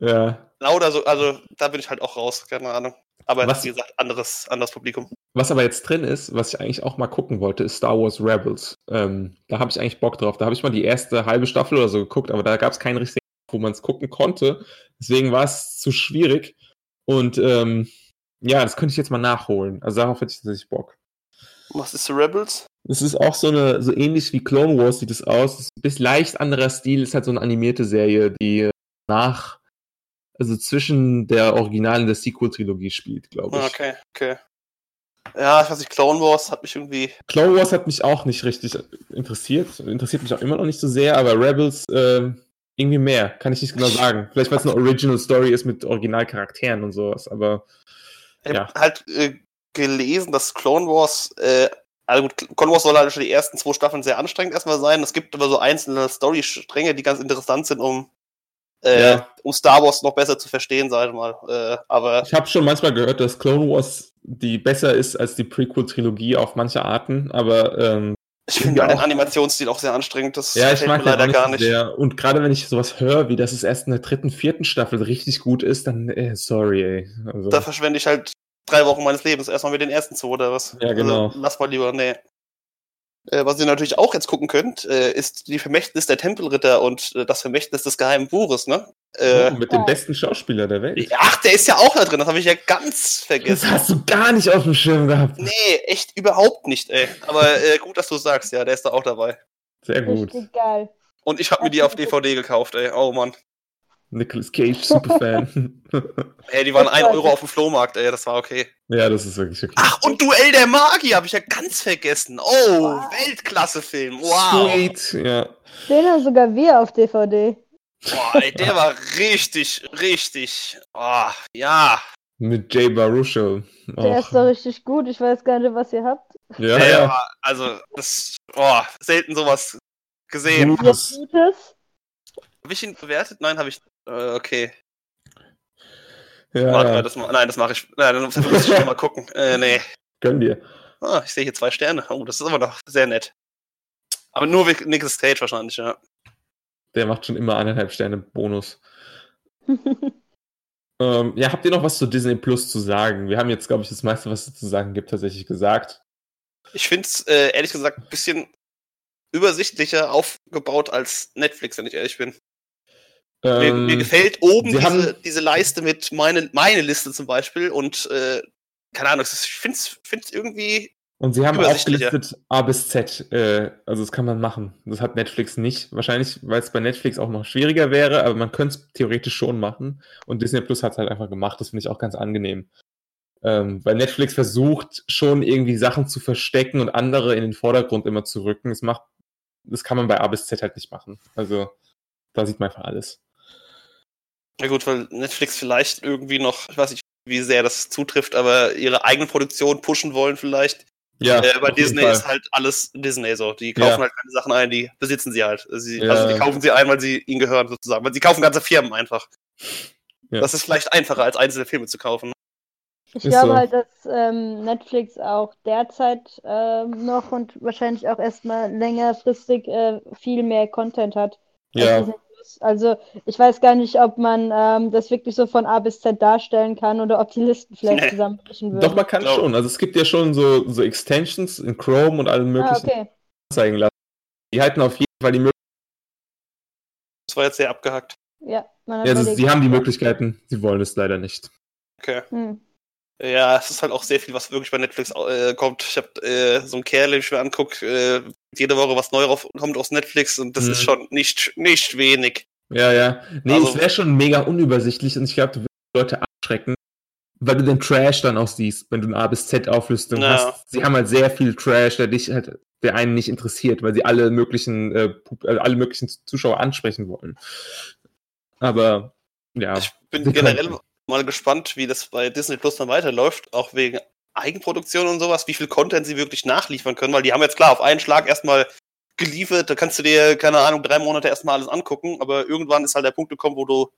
ja. Lauter so, also, da bin ich halt auch raus, keine Ahnung. Aber Was- wie gesagt, anderes, anderes Publikum. Was aber jetzt drin ist, was ich eigentlich auch mal gucken wollte, ist Star Wars Rebels. Ähm, da habe ich eigentlich Bock drauf. Da habe ich mal die erste halbe Staffel oder so geguckt, aber da gab es keinen richtigen, wo man es gucken konnte. Deswegen war es zu schwierig. Und ähm, ja, das könnte ich jetzt mal nachholen. Also darauf hätte ich tatsächlich Bock. Was ist The Rebels? Es ist auch so eine, so ähnlich wie Clone Wars sieht es aus. Es ist ein bisschen leicht anderer Stil, ist halt so eine animierte Serie, die äh, nach, also zwischen der Original- und der Sequel-Trilogie spielt, glaube ich. Okay, okay. Ja, ich weiß nicht, Clone Wars hat mich irgendwie. Clone Wars hat mich auch nicht richtig interessiert. Interessiert mich auch immer noch nicht so sehr, aber Rebels ähm, irgendwie mehr. Kann ich nicht genau sagen. Vielleicht, weil es eine Original Story ist mit Originalcharakteren und sowas, aber Ich Ja. habe halt äh, gelesen, dass Clone Wars, äh, also gut, Clone Wars soll halt schon die ersten zwei Staffeln sehr anstrengend erstmal sein. Es gibt aber so einzelne Story-Stränge, die ganz interessant sind, um, äh, Ja. um Star Wars noch besser zu verstehen, sag ich mal. Äh, aber ich habe schon manchmal gehört, dass Clone Wars die besser ist als die Prequel-Trilogie auf manche Arten, aber ähm, Ich finde Ja, den Animationsstil auch sehr anstrengend. Das Ja, ich mag mir leider gar nicht sehr. Und gerade wenn ich sowas höre, wie das es erst in der dritten, vierten Staffel richtig gut ist, dann, äh, sorry, ey. Also, Da verschwende ich halt drei Wochen meines Lebens erstmal mit den ersten zwei oder was. Ja, genau. Also, lass mal lieber, nee. Äh, was ihr natürlich auch jetzt gucken könnt, äh, ist die Vermächtnis der Tempelritter und äh, das Vermächtnis des geheimen Buches, ne? Äh, oh, mit dem besten Schauspieler der Welt. Ach, der ist ja auch da drin, das habe ich ja ganz Das vergessen. hast du gar nicht auf dem Schirm gehabt. Nee, echt überhaupt nicht, ey. Aber äh, gut, dass du sagst, ja, der ist da auch dabei. Sehr gut. Richtig geil. Und ich habe mir die auf DVD gekauft, ey. Oh Mann. Nicolas Cage, Superfan. Ey, die waren Das 1 weiß Euro auf dem Flohmarkt, ey, das war okay. ja, das ist wirklich okay. Ach, und Duell der Magie habe ich ja ganz vergessen. Oh, Weltklasse-Film. Wow. Sweet, ja. Den haben sogar wir auf DVD. Boah, ey, der war richtig, richtig. Oh, ja. Mit Jay Baruchel. Der ist doch richtig gut. Ich weiß gar nicht, was ihr habt. ja, Der ja. war, also, das, oh, selten sowas gesehen. Gutes. Gutes. Habe ich ihn bewertet? Nein, habe ich. Äh, okay. Ja, Warte mal, das, nein, das mache ich. Nein, dann muss ich schon mal gucken. Äh, nee. Gönn dir. Ah, ich sehe hier zwei Sterne. Oh, das ist aber doch sehr nett. Aber nur wegen Nicolas Cage wahrscheinlich, ja. Der macht schon immer eineinhalb Sterne Bonus. Ähm, ja, habt ihr noch was zu Disney Plus zu sagen? Wir haben jetzt, glaube ich, das meiste, was es zu sagen gibt, tatsächlich gesagt. Ich finde es, äh, ehrlich gesagt, ein bisschen übersichtlicher aufgebaut als Netflix, wenn ich ehrlich bin. Mir, Ähm, mir gefällt oben diese, haben- diese Leiste mit meine, meine Liste zum Beispiel und äh, keine Ahnung, ist- ich finde es irgendwie. und sie haben aufgelistet A bis Z. Äh, also das kann man machen. Das hat Netflix nicht. Wahrscheinlich, weil es bei Netflix auch noch schwieriger wäre, aber man könnte es theoretisch schon machen. Und Disney Plus hat es halt einfach gemacht. Das finde ich auch ganz angenehm. Ähm, weil Netflix versucht schon irgendwie Sachen zu verstecken und andere in den Vordergrund immer zu rücken. Das macht, das kann man bei A bis Z halt nicht machen. Also da sieht man einfach alles. Ja gut, weil Netflix vielleicht irgendwie noch, ich weiß nicht, wie sehr das zutrifft, aber ihre eigene Produktion pushen wollen vielleicht. Ja, äh, bei Disney ist halt alles Disney so. Die kaufen Ja. halt keine Sachen ein, die besitzen sie halt. Sie, Ja. Also die kaufen sie ein, weil sie ihnen gehören sozusagen. Weil sie kaufen ganze Firmen einfach. Ja. Das ist vielleicht einfacher, als einzelne Filme zu kaufen. Ich Ist glaube so. halt, dass ähm, Netflix auch derzeit ähm, noch und wahrscheinlich auch erstmal längerfristig äh, viel mehr Content hat. Ja. Also ich weiß gar nicht, ob man ähm, das wirklich so von A bis Z darstellen kann oder ob die Listen vielleicht Nee. zusammenbrechen würden. doch, man kann schon. Also es gibt ja schon so, so Extensions in Chrome und allem ah, möglichen okay. zeigen lassen. Die halten auf jeden Fall die Möglichkeiten. Das war jetzt sehr abgehackt. Ja, man hat Ja, also sie haben die Möglichkeiten, sie wollen es leider nicht. Okay. Hm. Ja, es ist halt auch sehr viel, was wirklich bei Netflix äh, kommt. Ich habe äh, so einen Kerl, den ich mir angucke, äh, jede Woche was Neues kommt aus Netflix und das Mhm. ist schon nicht, nicht wenig. Ja, ja. Nee, Also- es wäre schon mega unübersichtlich und ich glaube, du würdest Leute abschrecken, weil du den Trash dann auch siehst, wenn du eine A bis Z Auflistung Ja. hast. Sie haben halt sehr viel Trash, der dich halt, der einen nicht interessiert, weil sie alle möglichen, äh, äh, alle möglichen Zuschauer ansprechen wollen. Aber ja, Ich bin generell mal gespannt, wie das bei Disney Plus dann weiterläuft, auch wegen Eigenproduktion und sowas, wie viel Content sie wirklich nachliefern können, weil die haben jetzt klar auf einen Schlag erstmal geliefert, da kannst du dir, keine Ahnung, drei Monate erstmal alles angucken, aber irgendwann ist halt der Punkt gekommen, wo du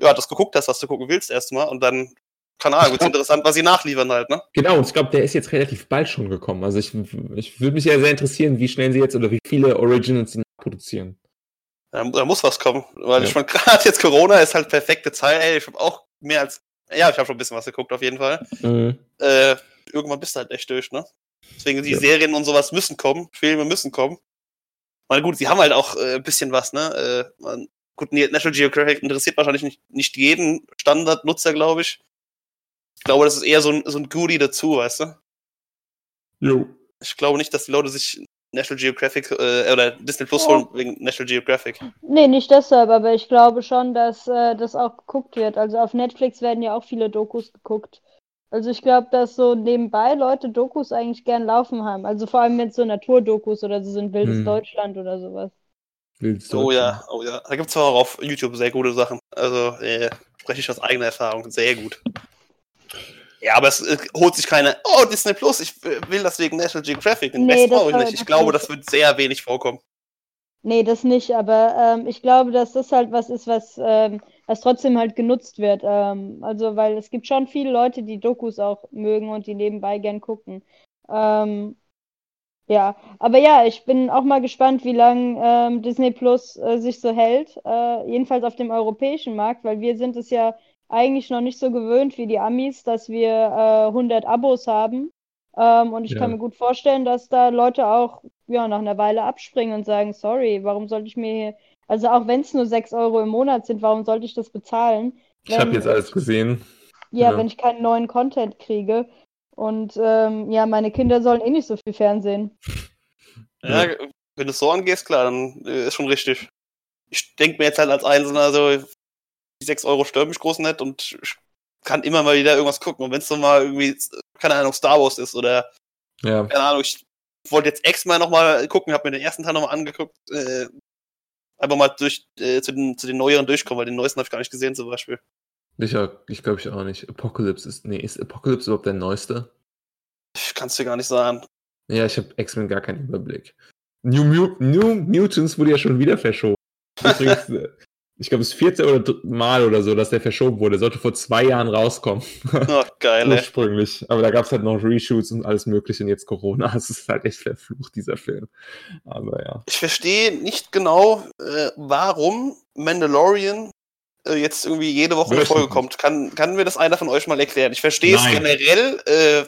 ja das geguckt hast, was du gucken willst erstmal und dann, keine Ahnung, wird's interessant, was sie nachliefern halt, ne? Genau, und ich glaube, der ist jetzt relativ bald schon gekommen. Also ich, ich würde mich ja sehr interessieren, wie schnell sie jetzt oder wie viele Originals sie produzieren. Da, da muss was kommen, weil Ja. ich meine, gerade jetzt Corona ist halt perfekte Zeit, ey, ich habe auch mehr als, ja, ich habe schon ein bisschen was geguckt auf jeden Fall. äh, irgendwann bist du halt echt durch, ne? Deswegen die Ja. Serien und sowas müssen kommen, Filme müssen kommen. Mal gut, sie haben halt auch äh, ein bisschen was, ne? Äh, man, gut, National Geographic interessiert wahrscheinlich nicht, nicht jeden Standardnutzer, glaube ich. Ich glaube, das ist eher so ein, so ein Goodie dazu, weißt du? Jo. Ich glaube nicht, dass die Leute sich National Geographic äh, oder Disney Plus Ja. holen wegen National Geographic. Nee, nicht deshalb, aber ich glaube schon, dass äh, das auch geguckt wird. Also auf Netflix werden ja auch viele Dokus geguckt. Also ich glaube, dass so nebenbei Leute Dokus eigentlich gern laufen haben. Also vor allem jetzt so Naturdokus oder so sind Wildes Hm. Deutschland oder sowas. Willst Oh ja, oh ja. Da gibt's auch auf YouTube sehr gute Sachen. Also, äh, spreche ich aus eigener Erfahrung. Sehr gut. Ja, aber es äh, holt sich keine, oh, Disney Plus, ich will das wegen National Geographic. Den Nee, Rest brauche ich nicht. Ich glaube, das wird sehr wenig vorkommen. Nee, das nicht, aber ähm, ich glaube, dass das halt was ist, was, ähm, was trotzdem halt genutzt wird. Ähm, also, weil es gibt schon viele Leute, die Dokus auch mögen und die nebenbei gern gucken. Ähm, Ja, aber ja, ich bin auch mal gespannt, wie lange ähm, Disney Plus äh, sich so hält. Äh, jedenfalls auf dem europäischen Markt, weil wir sind es ja eigentlich noch nicht so gewöhnt wie die Amis, dass wir äh, 100 Abos haben. Ähm, und ich Ja. kann mir gut vorstellen, dass da Leute auch ja, nach einer Weile abspringen und sagen, sorry, warum sollte ich mir hier, also auch wenn es nur 6 Euro im Monat sind, warum sollte ich das bezahlen? Ich habe jetzt alles gesehen. Ja, Ja. wenn ich keinen neuen Content kriege. Und ähm, ja, meine Kinder sollen eh nicht so viel Fernsehen. Ja, wenn du es so angehst, klar, dann äh, ist schon richtig. Ich denke mir jetzt halt als Einzelner so, die 6 Euro stören mich groß nicht und kann immer mal wieder irgendwas gucken. Und wenn es so mal irgendwie, keine Ahnung, Star Wars ist oder, Ja, keine Ahnung, ich wollte jetzt X-Men nochmal gucken, habe mir den ersten Teil nochmal angeguckt, äh, einfach mal durch, äh, zu, den, zu den neueren durchkommen, weil den neuesten habe ich gar nicht gesehen zum Beispiel. ich, ich glaube ich auch nicht. Apocalypse ist. Nee, ist Apocalypse überhaupt der neueste? Ich kann es dir gar nicht sagen. Ja, ich habe X-Men gar keinen Überblick. New, Mu New Mutants wurde ja schon wieder verschoben. Übrigens, äh, ich glaube, das vierte oder dritte Mal oder so, dass der verschoben wurde. Sollte vor zwei Jahren rauskommen. Oh, geil. Ursprünglich. Aber da gab es halt noch Reshoots und alles Mögliche und jetzt Corona. Es ist halt echt verflucht, dieser Film. Aber ja. Ich verstehe nicht genau, äh, warum Mandalorian äh, jetzt irgendwie jede Woche eine. Folge kommt. Kann, kann mir das einer von euch mal erklären? Ich verstehe es generell, äh,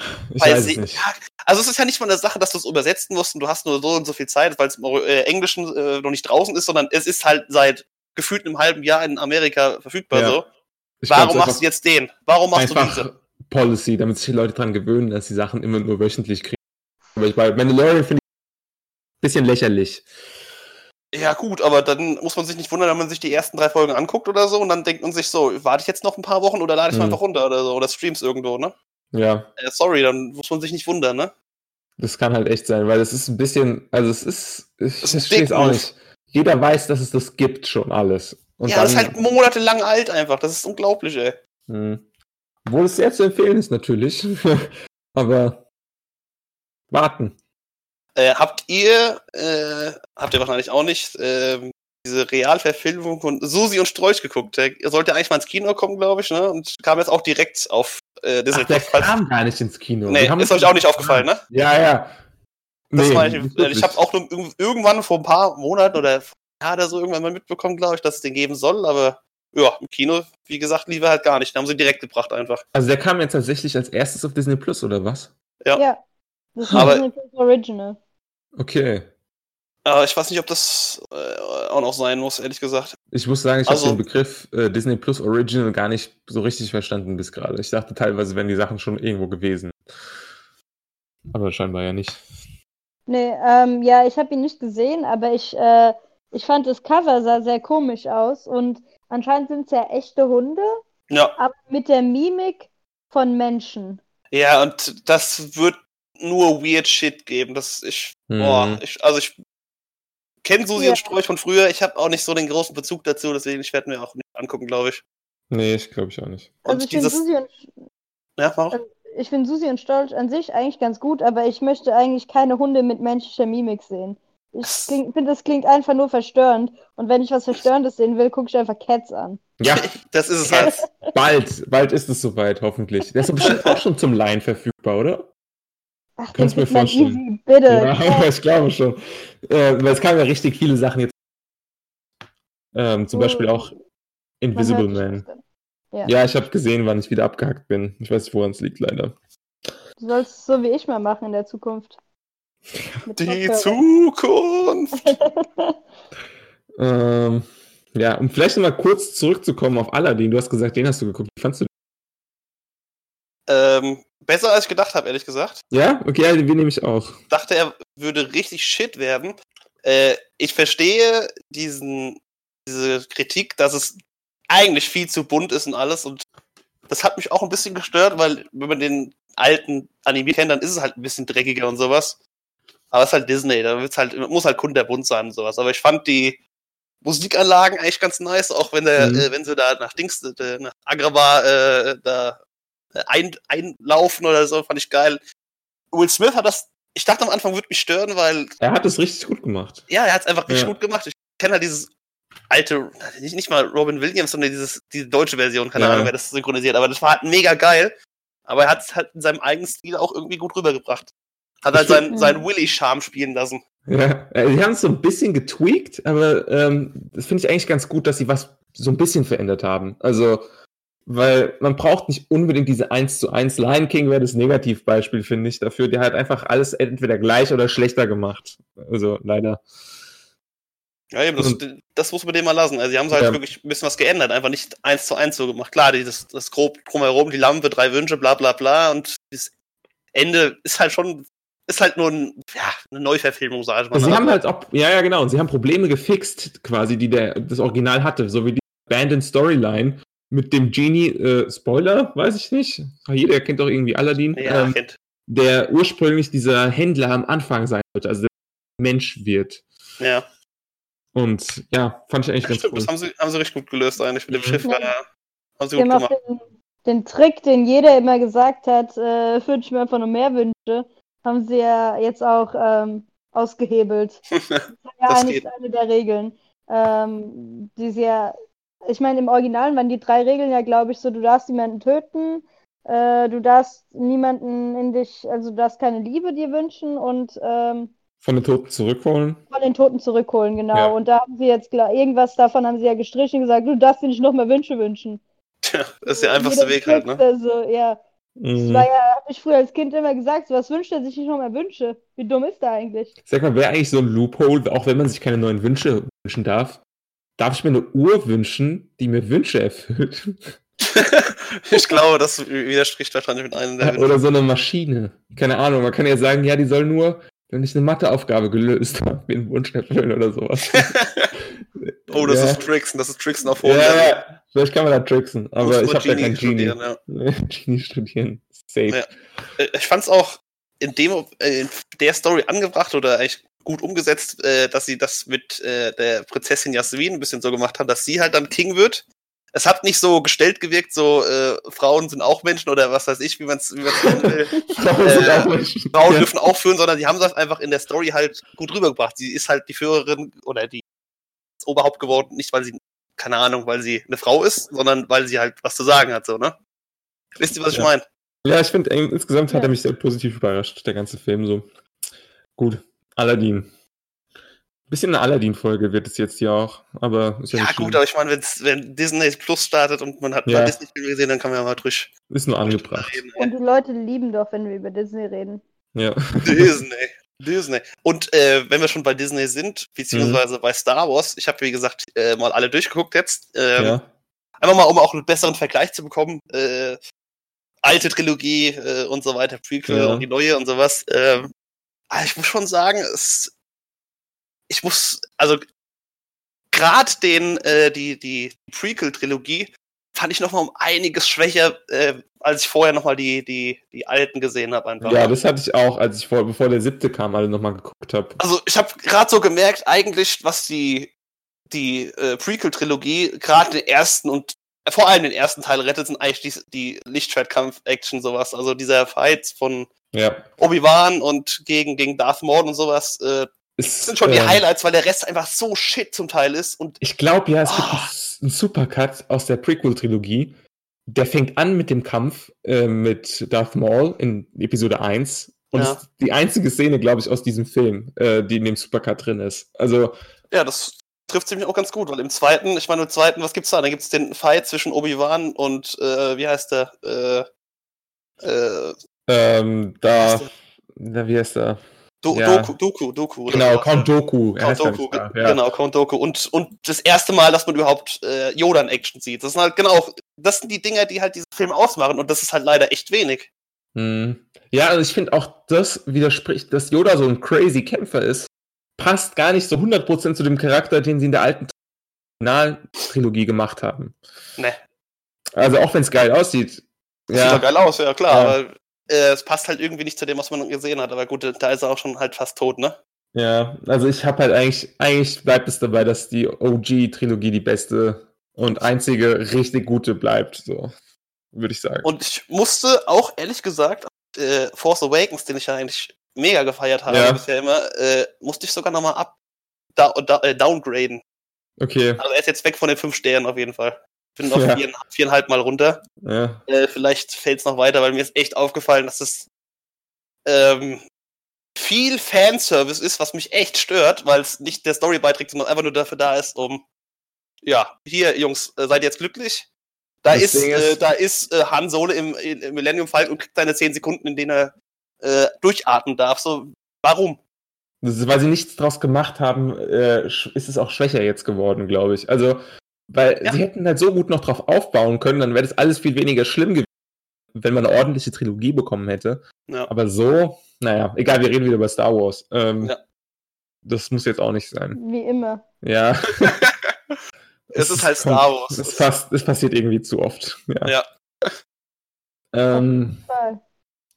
Ich weil weiß sie, nicht. Ja, also es ist ja nicht mal eine Sache, dass du es übersetzen musst und du hast nur so und so viel Zeit, weil es im äh, Englischen äh, noch nicht draußen ist, sondern es ist halt seit gefühlt einem halben Jahr in Amerika verfügbar. Ja. So. Ich Warum machst du jetzt den? Warum machst du diese? Policy, damit sich die Leute dran gewöhnen, dass die Sachen immer nur wöchentlich kriegen. Aber ich bei Mandalorian finde ich ein bisschen lächerlich. Ja, gut, aber dann muss man sich nicht wundern, wenn man sich die ersten drei Folgen anguckt oder so und dann denkt man sich so, warte ich jetzt noch ein paar Wochen oder lade ich mal Mhm. einfach runter oder so oder streams irgendwo, ne? Ja, Äh, sorry, dann muss man sich nicht wundern, ne? das kann halt echt sein, weil es ist ein bisschen, also es ist, ich verstehe es auch nicht. Jeder weiß, dass es das gibt schon alles. Und ja, dann, das ist halt monatelang alt einfach. Das ist unglaublich, ey. Hm. Obwohl es sehr zu empfehlen ist, natürlich. Aber warten. Äh, habt ihr, äh, habt ihr wahrscheinlich auch nicht, ähm, diese Realverfilmung von Susi und Strolch geguckt? Der sollte eigentlich mal ins Kino kommen, glaube ich, ne? Und kam jetzt auch direkt auf äh, Disney Ach, der Plus. Kam gar nicht ins Kino. Nee, ist euch auch nicht aufgefallen, ne? Ja, ja. Das Nee, ich, nicht äh, ich habe auch nur irg- irgendwann vor ein paar Monaten oder ja, oder so irgendwann mal mitbekommen, glaube ich, dass es den geben soll, aber ja, im Kino, wie gesagt, lieber halt gar nicht. Den haben sie direkt gebracht einfach. Also der kam jetzt tatsächlich als erstes auf Disney Plus, oder was? Ja. Ja. Das ist Aber- Disney Plus Original. Okay. Aber ich weiß nicht, ob das äh, auch noch sein muss, ehrlich gesagt. Ich muss sagen, ich Also- habe den Begriff äh, Disney Plus Original gar nicht so richtig verstanden bis gerade. Ich dachte teilweise wären die Sachen schon irgendwo gewesen. Aber scheinbar ja nicht. Nee, ähm, ja, ich habe ihn nicht gesehen, aber ich, äh, ich fand das Cover sah sehr komisch aus und anscheinend sind es ja echte Hunde, Ja, aber mit der Mimik von Menschen. ja, und das wird nur weird Shit geben. Das ich, boah, Mhm. ich, also ich kenne Susi Ja. und Strolch von früher. Ich habe auch nicht so den großen Bezug dazu, deswegen ich werde mir auch nicht angucken, glaube ich. Nee, ich glaube ich auch nicht. Und Also ich finde dieses, Susi und ja. Ähm, ich finde Susi und Stolz an sich eigentlich ganz gut, aber ich möchte eigentlich keine Hunde mit menschlicher Mimik sehen. Ich Das- finde, das klingt einfach nur verstörend. Und wenn ich was Verstörendes sehen will, gucke ich einfach Cats an. Ja, Das ist es halt. bald. Bald ist es soweit, hoffentlich. Der ist bestimmt auch schon zum Leihen verfügbar, oder? Ach, Kannst mir vorstellen. easy, bitte. Ja, ich glaube schon. Äh, weil es kamen ja richtig viele Sachen jetzt. Ähm, zum Beispiel auch Invisible Man. Ja. Ja, ich habe gesehen, wann ich wieder abgehackt bin. Ich weiß nicht, woran es liegt, leider. Du sollst es so wie ich mal machen in der Zukunft. Mit Die. Zukunft. Ähm, ja, um vielleicht nochmal kurz zurückzukommen auf Aladdin. Du hast gesagt, den hast du geguckt. Wie fandst du den? Ähm, besser als ich gedacht habe, ehrlich gesagt. Ja? Okay, ja, den nehme ich auch. dachte, er würde richtig shit werden. Äh, ich verstehe diesen, diese Kritik, dass es eigentlich viel zu bunt ist und alles. Und das hat mich auch ein bisschen gestört, weil wenn man den alten Anime kennt, dann ist es halt ein bisschen dreckiger und sowas. Aber es ist halt Disney, da wird's halt, muss halt kunterbunt sein und sowas. Aber ich fand die Musikanlagen eigentlich ganz nice, auch wenn der, Mhm. äh, wenn sie da nach Dings, äh, nach Agrabah äh, da ein, einlaufen oder so, fand ich geil. Will Smith hat das, ich dachte am Anfang würde mich stören, weil, Er hat es richtig gut gemacht. ja, er hat es einfach richtig Ja. gut gemacht. Ich kenne halt dieses alte, nicht, nicht mal Robin Williams, sondern dieses, diese deutsche Version, keine Ja. Ahnung, wer das synchronisiert, aber das war halt mega geil. Aber er hat es halt in seinem eigenen Stil auch irgendwie gut rübergebracht. Hat halt seinen, seinen Willy-Charme spielen lassen. Ja, äh, sie haben es so ein bisschen getweakt, aber ähm, das finde ich eigentlich ganz gut, dass sie was so ein bisschen verändert haben. Also, weil man braucht nicht unbedingt diese 1 zu 1 Lion King wäre das Negativbeispiel, finde ich, dafür. Der hat einfach alles entweder gleich oder schlechter gemacht. Also, leider. Ja, eben, das, das muss man dem mal lassen. Also, sie haben halt Ja. wirklich ein bisschen was geändert, einfach nicht eins zu eins so gemacht. Klar, die, das, das grob drumherum, die Lampe, drei Wünsche, bla bla bla. Und das Ende ist halt schon, ist halt nur ein, ja, eine Neuverfilmung, sag ich mal. Also sie ne? haben halt auch, ja, ja, genau, und sie haben Probleme gefixt, quasi, die der, das Original hatte, so wie die Abandoned Storyline mit dem Genie, äh, Spoiler, weiß ich nicht. Jeder kennt doch irgendwie Aladdin. ja, ähm, kennt. der ursprünglich dieser Händler am Anfang sein sollte, also der Mensch wird. Ja. Und ja, fand ich eigentlich ja ganz stimmt, cool. das haben sie, haben sie richtig gut gelöst eigentlich mit dem Mhm. Schiff. Ja. Ja. Haben sie gut gemacht. den, den Trick, den jeder immer gesagt hat, äh, wünsche mir einfach nur mehr Wünsche, haben sie ja jetzt auch ähm, ausgehebelt. Das war ja Das eigentlich geht. eine der Regeln. Ähm, die sie ja, ich meine, im Original waren die drei Regeln ja, glaube ich, so, du darfst niemanden töten, äh, du darfst niemanden in dich, also du darfst keine Liebe dir wünschen und ähm, Von den Toten zurückholen. von den Toten zurückholen, genau. Ja. Und da haben sie jetzt klar, irgendwas davon haben sie ja gestrichen und gesagt, du darfst dir nicht noch mehr Wünsche wünschen. Tja, das ist der einfachste Weg halt, ne? Also, ja. Das Mhm. war ja, habe ich früher als Kind immer gesagt, so, was wünscht er sich nicht noch mehr Wünsche? Wie dumm ist er eigentlich? Sag mal, wäre eigentlich so ein Loophole, auch wenn man sich keine neuen Wünsche wünschen darf, darf ich mir eine Uhr wünschen, die mir Wünsche erfüllt? ich glaube, das widerspricht wahrscheinlich mit einem der Wünsche. Oder so eine Maschine. Keine Ahnung, man kann ja sagen, ja, die soll nur, wenn ich eine Matheaufgabe gelöst habe, mir einen Wunsch erfüllen oder sowas. Oh, das ja. ist Tricksen, das ist Tricksen auf Ja, hohem Level. ja, vielleicht kann man da tricksen, aber ich habe ja kein Genie Genie. studieren, ja. Genie studieren. Safe. Ja. Äh, Ich fand's auch in dem äh, in der Story angebracht oder eigentlich gut umgesetzt, äh, dass sie das mit äh, der Prinzessin Jasmin ein bisschen so gemacht haben, dass sie halt dann King wird. Es hat nicht so gestellt gewirkt, so äh, Frauen sind auch Menschen oder was weiß ich, wie man es wie man's nennen will. Äh. Frauen Ja. dürfen auch führen, sondern die haben das einfach in der Story halt gut rübergebracht. Sie ist halt die Führerin oder die das Oberhaupt geworden, nicht weil sie, keine Ahnung, weil sie eine Frau ist, sondern weil sie halt was zu sagen hat, so, ne? Wisst ihr, was ich Ja. meine? Ja, ich finde, insgesamt hat Ja. er mich sehr positiv überrascht, der ganze Film so. Gut, Aladdin. Bisschen eine Aladdin-Folge wird es jetzt hier auch, aber ist ja, Ja, nicht gut, aber ich meine, wenn's- wenn Disney Plus startet und man hat Ja. mal Disney-Filme gesehen, dann kann man ja mal drüber ist nur angebracht. reden. Und die Leute lieben doch, wenn wir über Disney reden. Ja. Disney. Disney. Und äh, wenn wir schon bei Disney sind, beziehungsweise Mhm. bei Star Wars, ich habe, wie gesagt, äh, mal alle durchgeguckt jetzt. Ähm, ja. Einfach mal, um auch einen besseren Vergleich zu bekommen. Äh, alte Trilogie äh, und so weiter, Prequel Ja. und die neue und sowas. Ähm, aber ich muss schon sagen, es, ich muss, also gerade den, äh, die, die Prequel-Trilogie fand ich noch mal um einiges schwächer, äh, als ich vorher noch mal die, die, die alten gesehen habe einfach. ja, das hatte ich auch, als ich vor, bevor der siebte kam, alle nochmal geguckt habe. Also ich habe gerade so gemerkt, eigentlich, was die, die äh, Prequel-Trilogie, gerade den ersten und vor allem den ersten Teil rettet, sind eigentlich die, die Lichtschwertkampf-Action, sowas. Also dieser Fight von Ja. Obi-Wan und gegen, gegen Darth Maul und sowas, äh, das sind schon die äh, Highlights, weil der Rest einfach so shit zum Teil ist. Und Ich glaube ja, es gibt Ah. einen Supercut aus der Prequel-Trilogie. Der fängt an mit dem Kampf äh, mit Darth Maul in Episode 1. Und Ja. ist die einzige Szene, glaube ich, aus diesem Film, äh, die in dem Supercut drin ist. Also, ja, das trifft ziemlich auch ganz gut, weil im zweiten, ich meine, im zweiten, was gibt's da? Da gibt's den Fight zwischen Obi-Wan und, äh, wie heißt der? Äh, äh, ähm, wie da, heißt der? na, wie heißt er? Do Ja. Doku, Doku, Doku. Genau, Count Doku. Count Doku, da, ja. genau, Count Doku. Und, und das erste Mal, dass man überhaupt äh, Yoda in Action sieht. Das sind halt genau, das sind die Dinger, die halt diesen Film ausmachen und das ist halt leider echt wenig. Hm. Ja, also ich finde auch, das widerspricht, dass Yoda so ein crazy Kämpfer ist, passt gar nicht so 100% zu dem Charakter, den sie in der alten Originaltrilogie gemacht haben. Ne. Also auch wenn es geil aussieht. Sieht doch Ja, geil aus, ja klar, Ja. aber äh, es passt halt irgendwie nicht zu dem, was man gesehen hat. Aber gut, da ist er auch schon halt fast tot, ne? ja, also ich habe halt eigentlich, eigentlich bleibt es dabei, dass die OG-Trilogie die beste und einzige richtig gute bleibt, so würde ich sagen. Und ich musste auch, ehrlich gesagt, äh, Force Awakens, den ich ja eigentlich mega gefeiert habe Ja. bisher immer, äh, musste ich sogar nochmal ab da, da, äh, downgraden. okay, Also er ist jetzt weg von den fünf Sternen auf jeden Fall. Bin auf Ja. vier, viereinhalb Mal runter. ja, Äh, vielleicht fällt es noch weiter, weil mir ist echt aufgefallen, dass es ähm, viel Fanservice ist, was mich echt stört, weil es nicht der Story beiträgt, sondern einfach nur dafür da ist, um ja, hier, Jungs, äh, seid ihr jetzt glücklich? Da Das ist, Ding ist- äh, da ist äh, Han Solo im, im Millennium Falcon und kriegt seine 10 Sekunden, in denen er äh, durchatmen darf. So, warum? Ist, weil sie nichts draus gemacht haben, äh, ist es auch schwächer jetzt geworden, glaube ich. Also, weil Ja. sie hätten halt so gut noch drauf aufbauen können, dann wäre das alles viel weniger schlimm gewesen, wenn man eine ordentliche Trilogie bekommen hätte. Ja. Aber so, naja, egal, wir reden wieder über Star Wars. Ähm, Ja. Das muss jetzt auch nicht sein. Wie immer. Ja. Es ist halt Star Wars. Es, passt, es passiert irgendwie zu oft. Ja. Ja. Ähm, Voll.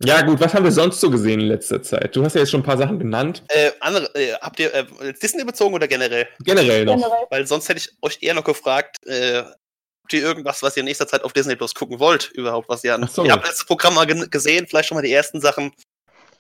Ja, gut, was haben wir sonst so gesehen in letzter Zeit? Du hast ja jetzt schon ein paar Sachen benannt. Äh, andere, äh, habt ihr äh, Disney bezogen oder generell? Generell noch. Generell. Weil sonst hätte ich euch eher noch gefragt, äh, habt ihr irgendwas, was ihr in nächster Zeit auf Disney Plus gucken wollt, überhaupt, was ihr an. So. Ihr habt das Programm mal gesehen, vielleicht schon mal die ersten Sachen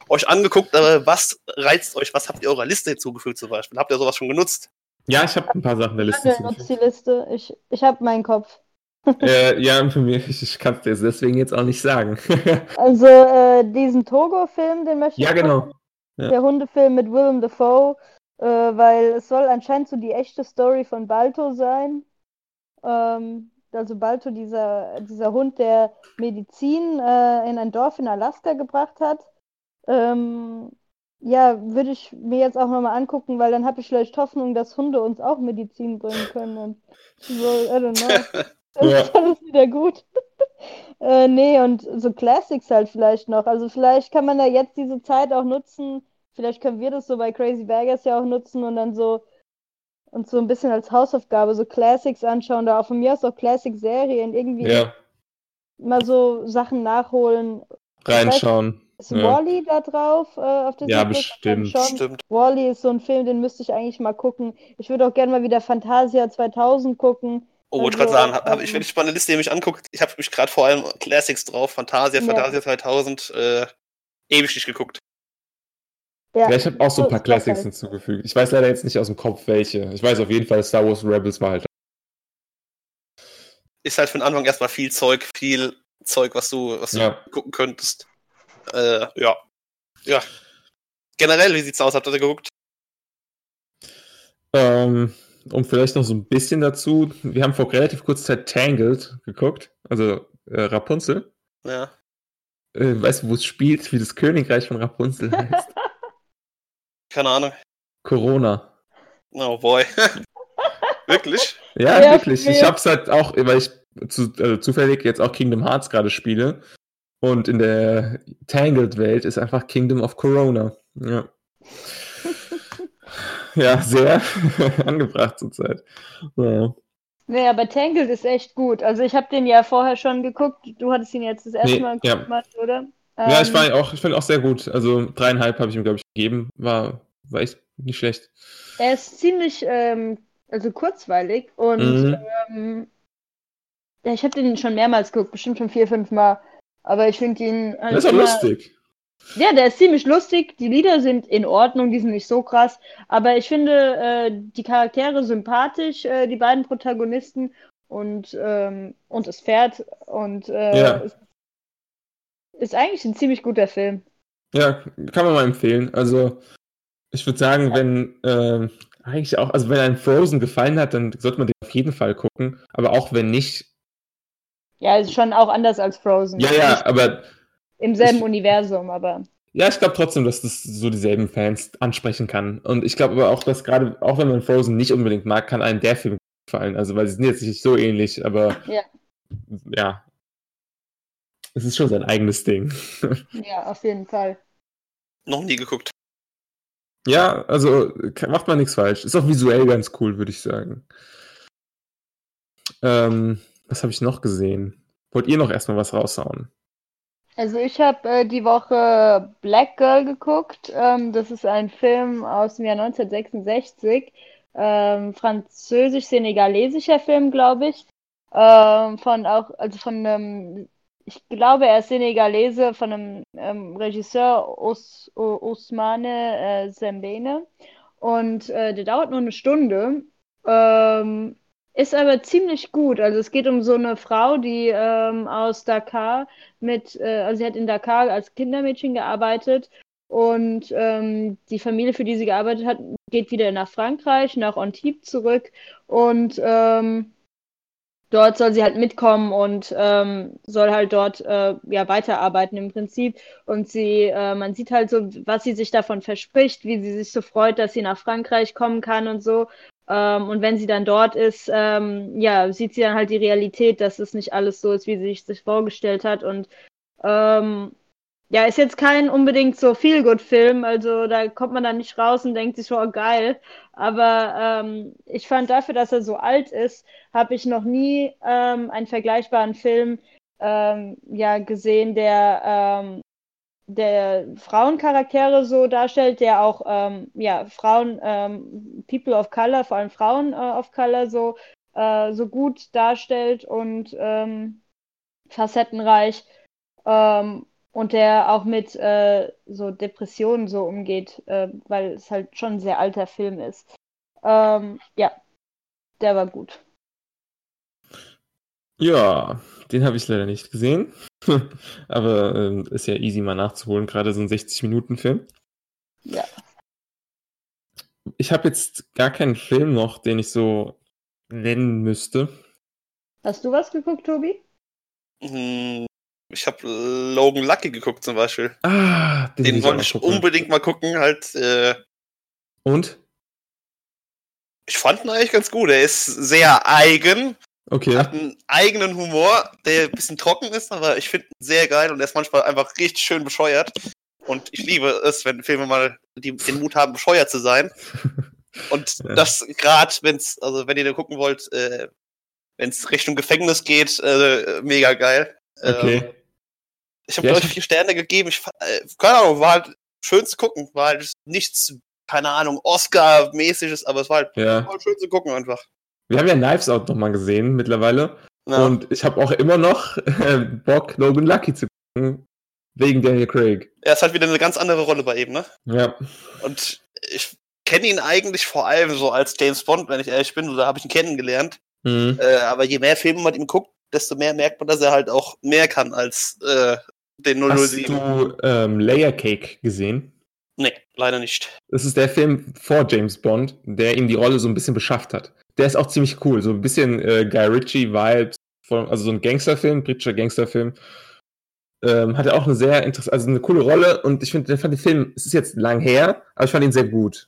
euch angeguckt, aber was reizt euch? Was habt ihr eurer Liste hinzugefügt zum Beispiel? Habt ihr sowas schon genutzt? Ja, ich habe ein paar Sachen der Liste Daniel nutzt die Liste. Ich, ich habe meinen Kopf. äh, ja, für mich, ich, ich kann es dir deswegen jetzt auch nicht sagen. Also äh, diesen Togo-Film, den möchte ich ja, genau. Ja. Der Hundefilm mit Willem Dafoe, äh, weil es soll anscheinend so die echte Story von Balto sein. Ähm, also Balto, dieser, dieser Hund, der Medizin äh, in ein Dorf in Alaska gebracht hat. Ähm, ja, würde ich mir jetzt auch nochmal angucken, weil dann habe ich vielleicht Hoffnung, dass Hunde uns auch Medizin bringen können. Und so, I don't know. Das Ja. ist alles wieder gut. äh, nee, und so Classics halt vielleicht noch. Also vielleicht kann man da jetzt diese Zeit auch nutzen. Vielleicht können wir das so bei Crazy Vegas ja auch nutzen und dann so uns so ein bisschen als Hausaufgabe so Classics anschauen, da auch von mir aus auch Classic-Serien irgendwie Ja, mal so Sachen nachholen. reinschauen. Ist Ja. Wall-E da drauf äh, auf Disney Ja, bestimmt. Wahrscheinlich Schon. Stimmt. Wall-E ist so ein Film, den müsste ich eigentlich mal gucken. Ich würde auch gerne mal wieder Fantasia 2000 gucken. Oh, wollte Also, gerade sagen, hab, ich, wenn ich meine Liste nämlich anguckt, ich habe mich gerade vor allem Classics drauf, Fantasia, Ja. Fantasia 2000, äh, ewig nicht geguckt. Ja, Ja, ich habe auch so ein paar Classics halt. hinzugefügt. Ich weiß leider jetzt nicht aus dem Kopf welche. Ich weiß auf jeden Fall, Star Wars Rebels war halt. Ist halt für den Anfang erstmal viel Zeug, viel Zeug, was du, was du Ja. gucken könntest. Äh, ja. Ja. Generell, wie sieht's aus? Habt ihr da geguckt? Ähm, um vielleicht noch so ein bisschen dazu. Wir haben vor relativ kurzer Zeit Tangled geguckt. Also äh, Rapunzel. Ja. Äh, weißt du, wo es spielt, wie das Königreich von Rapunzel heißt? Keine Ahnung. Corona. Oh boy. Wirklich? Ja, Ja, wirklich. Ich hab's halt auch, weil ich zu, also zufällig jetzt auch Kingdom Hearts gerade spiele. Und in der Tangled-Welt ist einfach Kingdom of Corona. Ja. Ja, sehr angebracht zurzeit. Ja. Nee, aber Tangled ist echt gut. Also ich habe den ja vorher schon geguckt. Du hattest ihn jetzt das erste Nee, Mal ja. geguckt, Matt, oder? ja, ich Ähm, war auch, ich fand auch sehr gut. Also dreieinhalb habe ich ihm, glaube ich, gegeben. War, war echt nicht schlecht. Er ist ziemlich, ähm, also kurzweilig und Mhm. ähm, ja, ich habe den schon mehrmals geguckt, bestimmt schon vier, fünf Mal. Aber ich finde ihn halt Das ist immer- lustig. Ja, der ist ziemlich lustig. Die Lieder sind in Ordnung, die sind nicht so krass. Aber ich finde äh, die Charaktere sympathisch, äh, die beiden Protagonisten und, ähm, und das Pferd. Und äh, Ja. es ist eigentlich ein ziemlich guter Film. Ja, kann man mal empfehlen. Also, ich würde sagen, wenn äh, eigentlich auch, also wenn einem Frozen gefallen hat, dann sollte man den auf jeden Fall gucken. Aber auch wenn nicht, Ja, ist schon auch anders als Frozen. ja, ja, aber Im selben ich- Universum, aber. ja, ich glaube trotzdem, dass das so dieselben Fans ansprechen kann. Und ich glaube aber auch, dass gerade, auch wenn man Frozen nicht unbedingt mag, kann einem der Film gefallen. Also, weil sie sind jetzt nicht so ähnlich, aber Ja. ja. Es ist schon sein eigenes Ding. Ja, auf jeden Fall. Noch nie geguckt. Ja, also macht man nichts falsch. Ist auch visuell ganz cool, würde ich sagen. Ähm, was habe ich noch gesehen? Wollt ihr noch erstmal was raushauen? Also ich habe äh, die Woche Black Girl geguckt. Ähm, das ist ein Film aus dem Jahr 1966. Ähm, französisch-senegalesischer Film, glaube ich. Ähm, von auch, also von einem, ich glaube, er ist Senegalese, von einem ähm, Regisseur Os, O- Ousmane äh, Sembene. Und äh, der dauert nur eine Stunde. Ähm, ist aber ziemlich gut. Also es geht um so eine Frau, die ähm, aus Dakar mit, äh, also sie hat in Dakar als Kindermädchen gearbeitet Und ähm, die Familie, für die sie gearbeitet hat, geht wieder nach Frankreich, nach Antibes zurück. Und ähm, dort soll sie halt mitkommen und ähm, soll halt dort äh, ja weiterarbeiten im Prinzip. Und sie, äh, man sieht halt so, was sie sich davon verspricht, wie sie sich so freut, dass sie nach Frankreich kommen kann und so. Ähm, und wenn sie dann dort ist, ähm, ja, sieht sie dann halt die Realität, dass es nicht alles so ist, wie sie sich vorgestellt hat. Und ähm, ja, ist jetzt kein unbedingt so Feel-Good-Film, also da kommt man dann nicht raus und denkt sich, oh geil. Aber ähm, ich fand dafür, dass er so alt ist, habe ich noch nie ähm, einen vergleichbaren Film ähm, ja, gesehen, der, der Frauencharaktere so darstellt, der auch ähm, ja, Frauen, ähm, People of Color, vor allem Frauen äh, of Color so, äh, so gut darstellt und facettenreich. Ähm, und der auch mit äh, so Depressionen so umgeht, äh, weil es halt schon ein sehr alter Film ist. Ähm, ja, der war gut. Ja, den habe ich leider nicht gesehen. Aber ähm, ist ja easy mal nachzuholen, gerade so ein 60-Minuten-Film. Ja. Ich habe jetzt gar keinen Film noch, den ich so nennen müsste. Hast du was geguckt, Tobi? Hm, ich habe Logan Lucky geguckt zum Beispiel. Ah, den, den wollte ich gucken. unbedingt mal gucken. Halt. Äh, Und? Ich fand ihn eigentlich ganz gut. Er ist sehr eigen. Okay. Hat einen eigenen Humor, der ein bisschen trocken ist, aber ich finde ihn sehr geil und er ist manchmal einfach richtig schön bescheuert. Und ich liebe es, wenn Filme mal die, den Mut haben, bescheuert zu sein. Und ja. das gerade, wenn's, also wenn ihr den gucken wollt, äh, wenn es Richtung Gefängnis geht, äh, mega geil. Okay. Ähm, ich habe, ja, glaube ich, vier Sterne gegeben. Ich, äh, keine Ahnung, war halt schön zu gucken. War halt nichts, keine Ahnung, Oscar-mäßiges, aber es war halt ja. voll schön zu gucken einfach. Wir haben ja Knives Out nochmal gesehen mittlerweile. Ja. Und ich habe auch immer noch äh, Bock, Logan Lucky zu gucken. Wegen Daniel Craig. Er ist halt wieder eine ganz andere Rolle bei ihm, ne? Ja. Und ich kenne ihn eigentlich vor allem so als James Bond, wenn ich ehrlich bin. Da habe ich ihn kennengelernt. Mhm. Äh, aber je mehr Filme man ihm guckt, desto mehr merkt man, dass er halt auch mehr kann als äh, den 007. Hast du ähm, Layer Cake gesehen? Nee, leider nicht. Das ist der Film vor James Bond, der ihm die Rolle so ein bisschen beschafft hat. Der ist auch ziemlich cool, so ein bisschen äh, Guy Ritchie-Vibes, also so ein Gangsterfilm, britischer Gangsterfilm. Ähm, hat er auch eine sehr interessante, also eine coole Rolle und ich finde, fand den Film, es ist jetzt lang her, aber ich fand ihn sehr gut.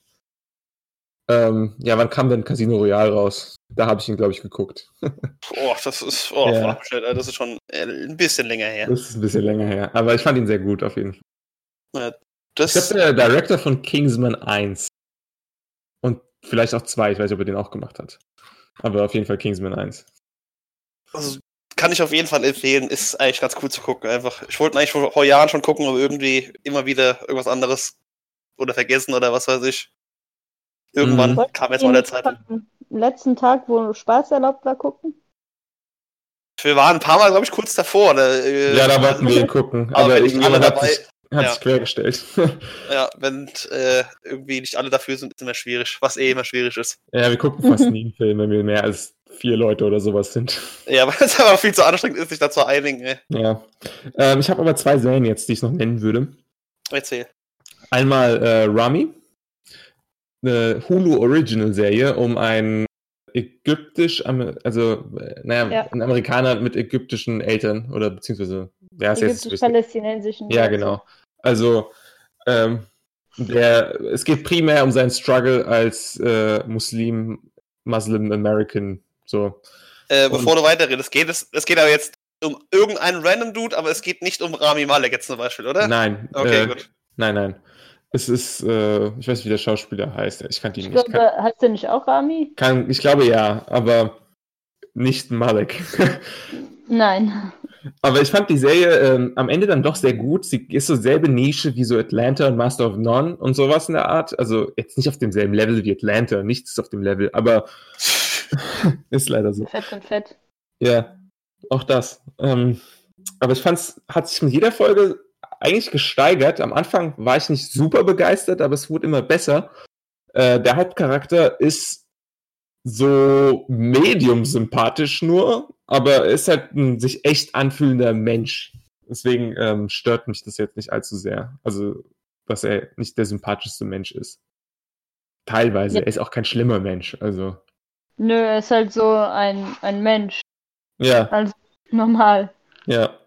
Ähm, ja, wann kam denn Casino Royale raus? Da habe ich ihn, glaube ich, geguckt. Boah, das ist, oh, ja. das ist schon äh, ein bisschen länger her. Das ist ein bisschen länger her. Aber ich fand ihn sehr gut, auf jeden Fall. Ja, das ich glaube, der Director von Kingsman 1. Und vielleicht auch 2, ich weiß nicht, ob er den auch gemacht hat. Aber auf jeden Fall Kingsman 1. Also, kann ich auf jeden Fall empfehlen, ist eigentlich ganz cool zu gucken. Einfach, ich wollte eigentlich vor Jahren schon gucken, aber irgendwie immer wieder irgendwas anderes oder vergessen oder was weiß ich. Irgendwann mhm. kam jetzt mal der Zeit. Letzten Tag, wo Spaß erlaubt war, gucken? Wir waren ein paar Mal, glaube ich, kurz davor. Da, äh, ja, da wollten wir ihn gucken. Aber, aber irgendjemand hat dabei, sich, hat ja. sich quergestellt. ja, wenn äh, irgendwie nicht alle dafür sind, ist immer schwierig. Was eh immer schwierig ist. Ja, wir gucken fast nie einen Film, wenn wir mehr als vier Leute oder sowas sind. Ja, weil es aber viel zu anstrengend ist, sich da zu einigen. Ey. Ja. Ähm, ich habe aber zwei Serien jetzt, die ich noch nennen würde. Erzähl. Einmal äh, Rami eine Hulu Original Serie um einen ägyptisch, also naja, ja. ein Amerikaner mit ägyptischen Eltern oder beziehungsweise ja, ist Ägyptisch-palästinensischen. Ja, genau. Also ähm, der, es geht primär um seinen Struggle als äh, Muslim, Muslim American. So. Äh, bevor Und, du weiterredest, geht es, es geht aber jetzt um irgendeinen random Dude, aber es geht nicht um Rami Malek jetzt zum Beispiel, oder? Nein. Okay, äh, gut. Nein, nein. Es ist, äh, ich weiß nicht, wie der Schauspieler heißt. Ich kannte ihn ich nicht. Glaube, kann, heißt der nicht auch Rami? Kann, ich glaube ja, aber nicht Malek. Nein. Aber ich fand die Serie ähm, am Ende dann doch sehr gut. Sie ist so selbe Nische wie so Atlanta und Master of None und sowas in der Art. Also jetzt nicht auf demselben Level wie Atlanta, nichts ist auf dem Level, aber ist leider so. Fett und fett. Ja, auch das. Ähm, aber ich fand es hat sich mit jeder Folge eigentlich gesteigert. Am Anfang war ich nicht super begeistert, aber es wurde immer besser. Äh, der Hauptcharakter ist so medium sympathisch nur, aber ist halt ein sich echt anfühlender Mensch. Deswegen ähm, stört mich das jetzt nicht allzu sehr. Also dass er nicht der sympathischste Mensch ist. Teilweise. Ja. Er ist auch kein schlimmer Mensch. Also, Nö, er ist halt so ein, ein Mensch. ja, Also normal. ja.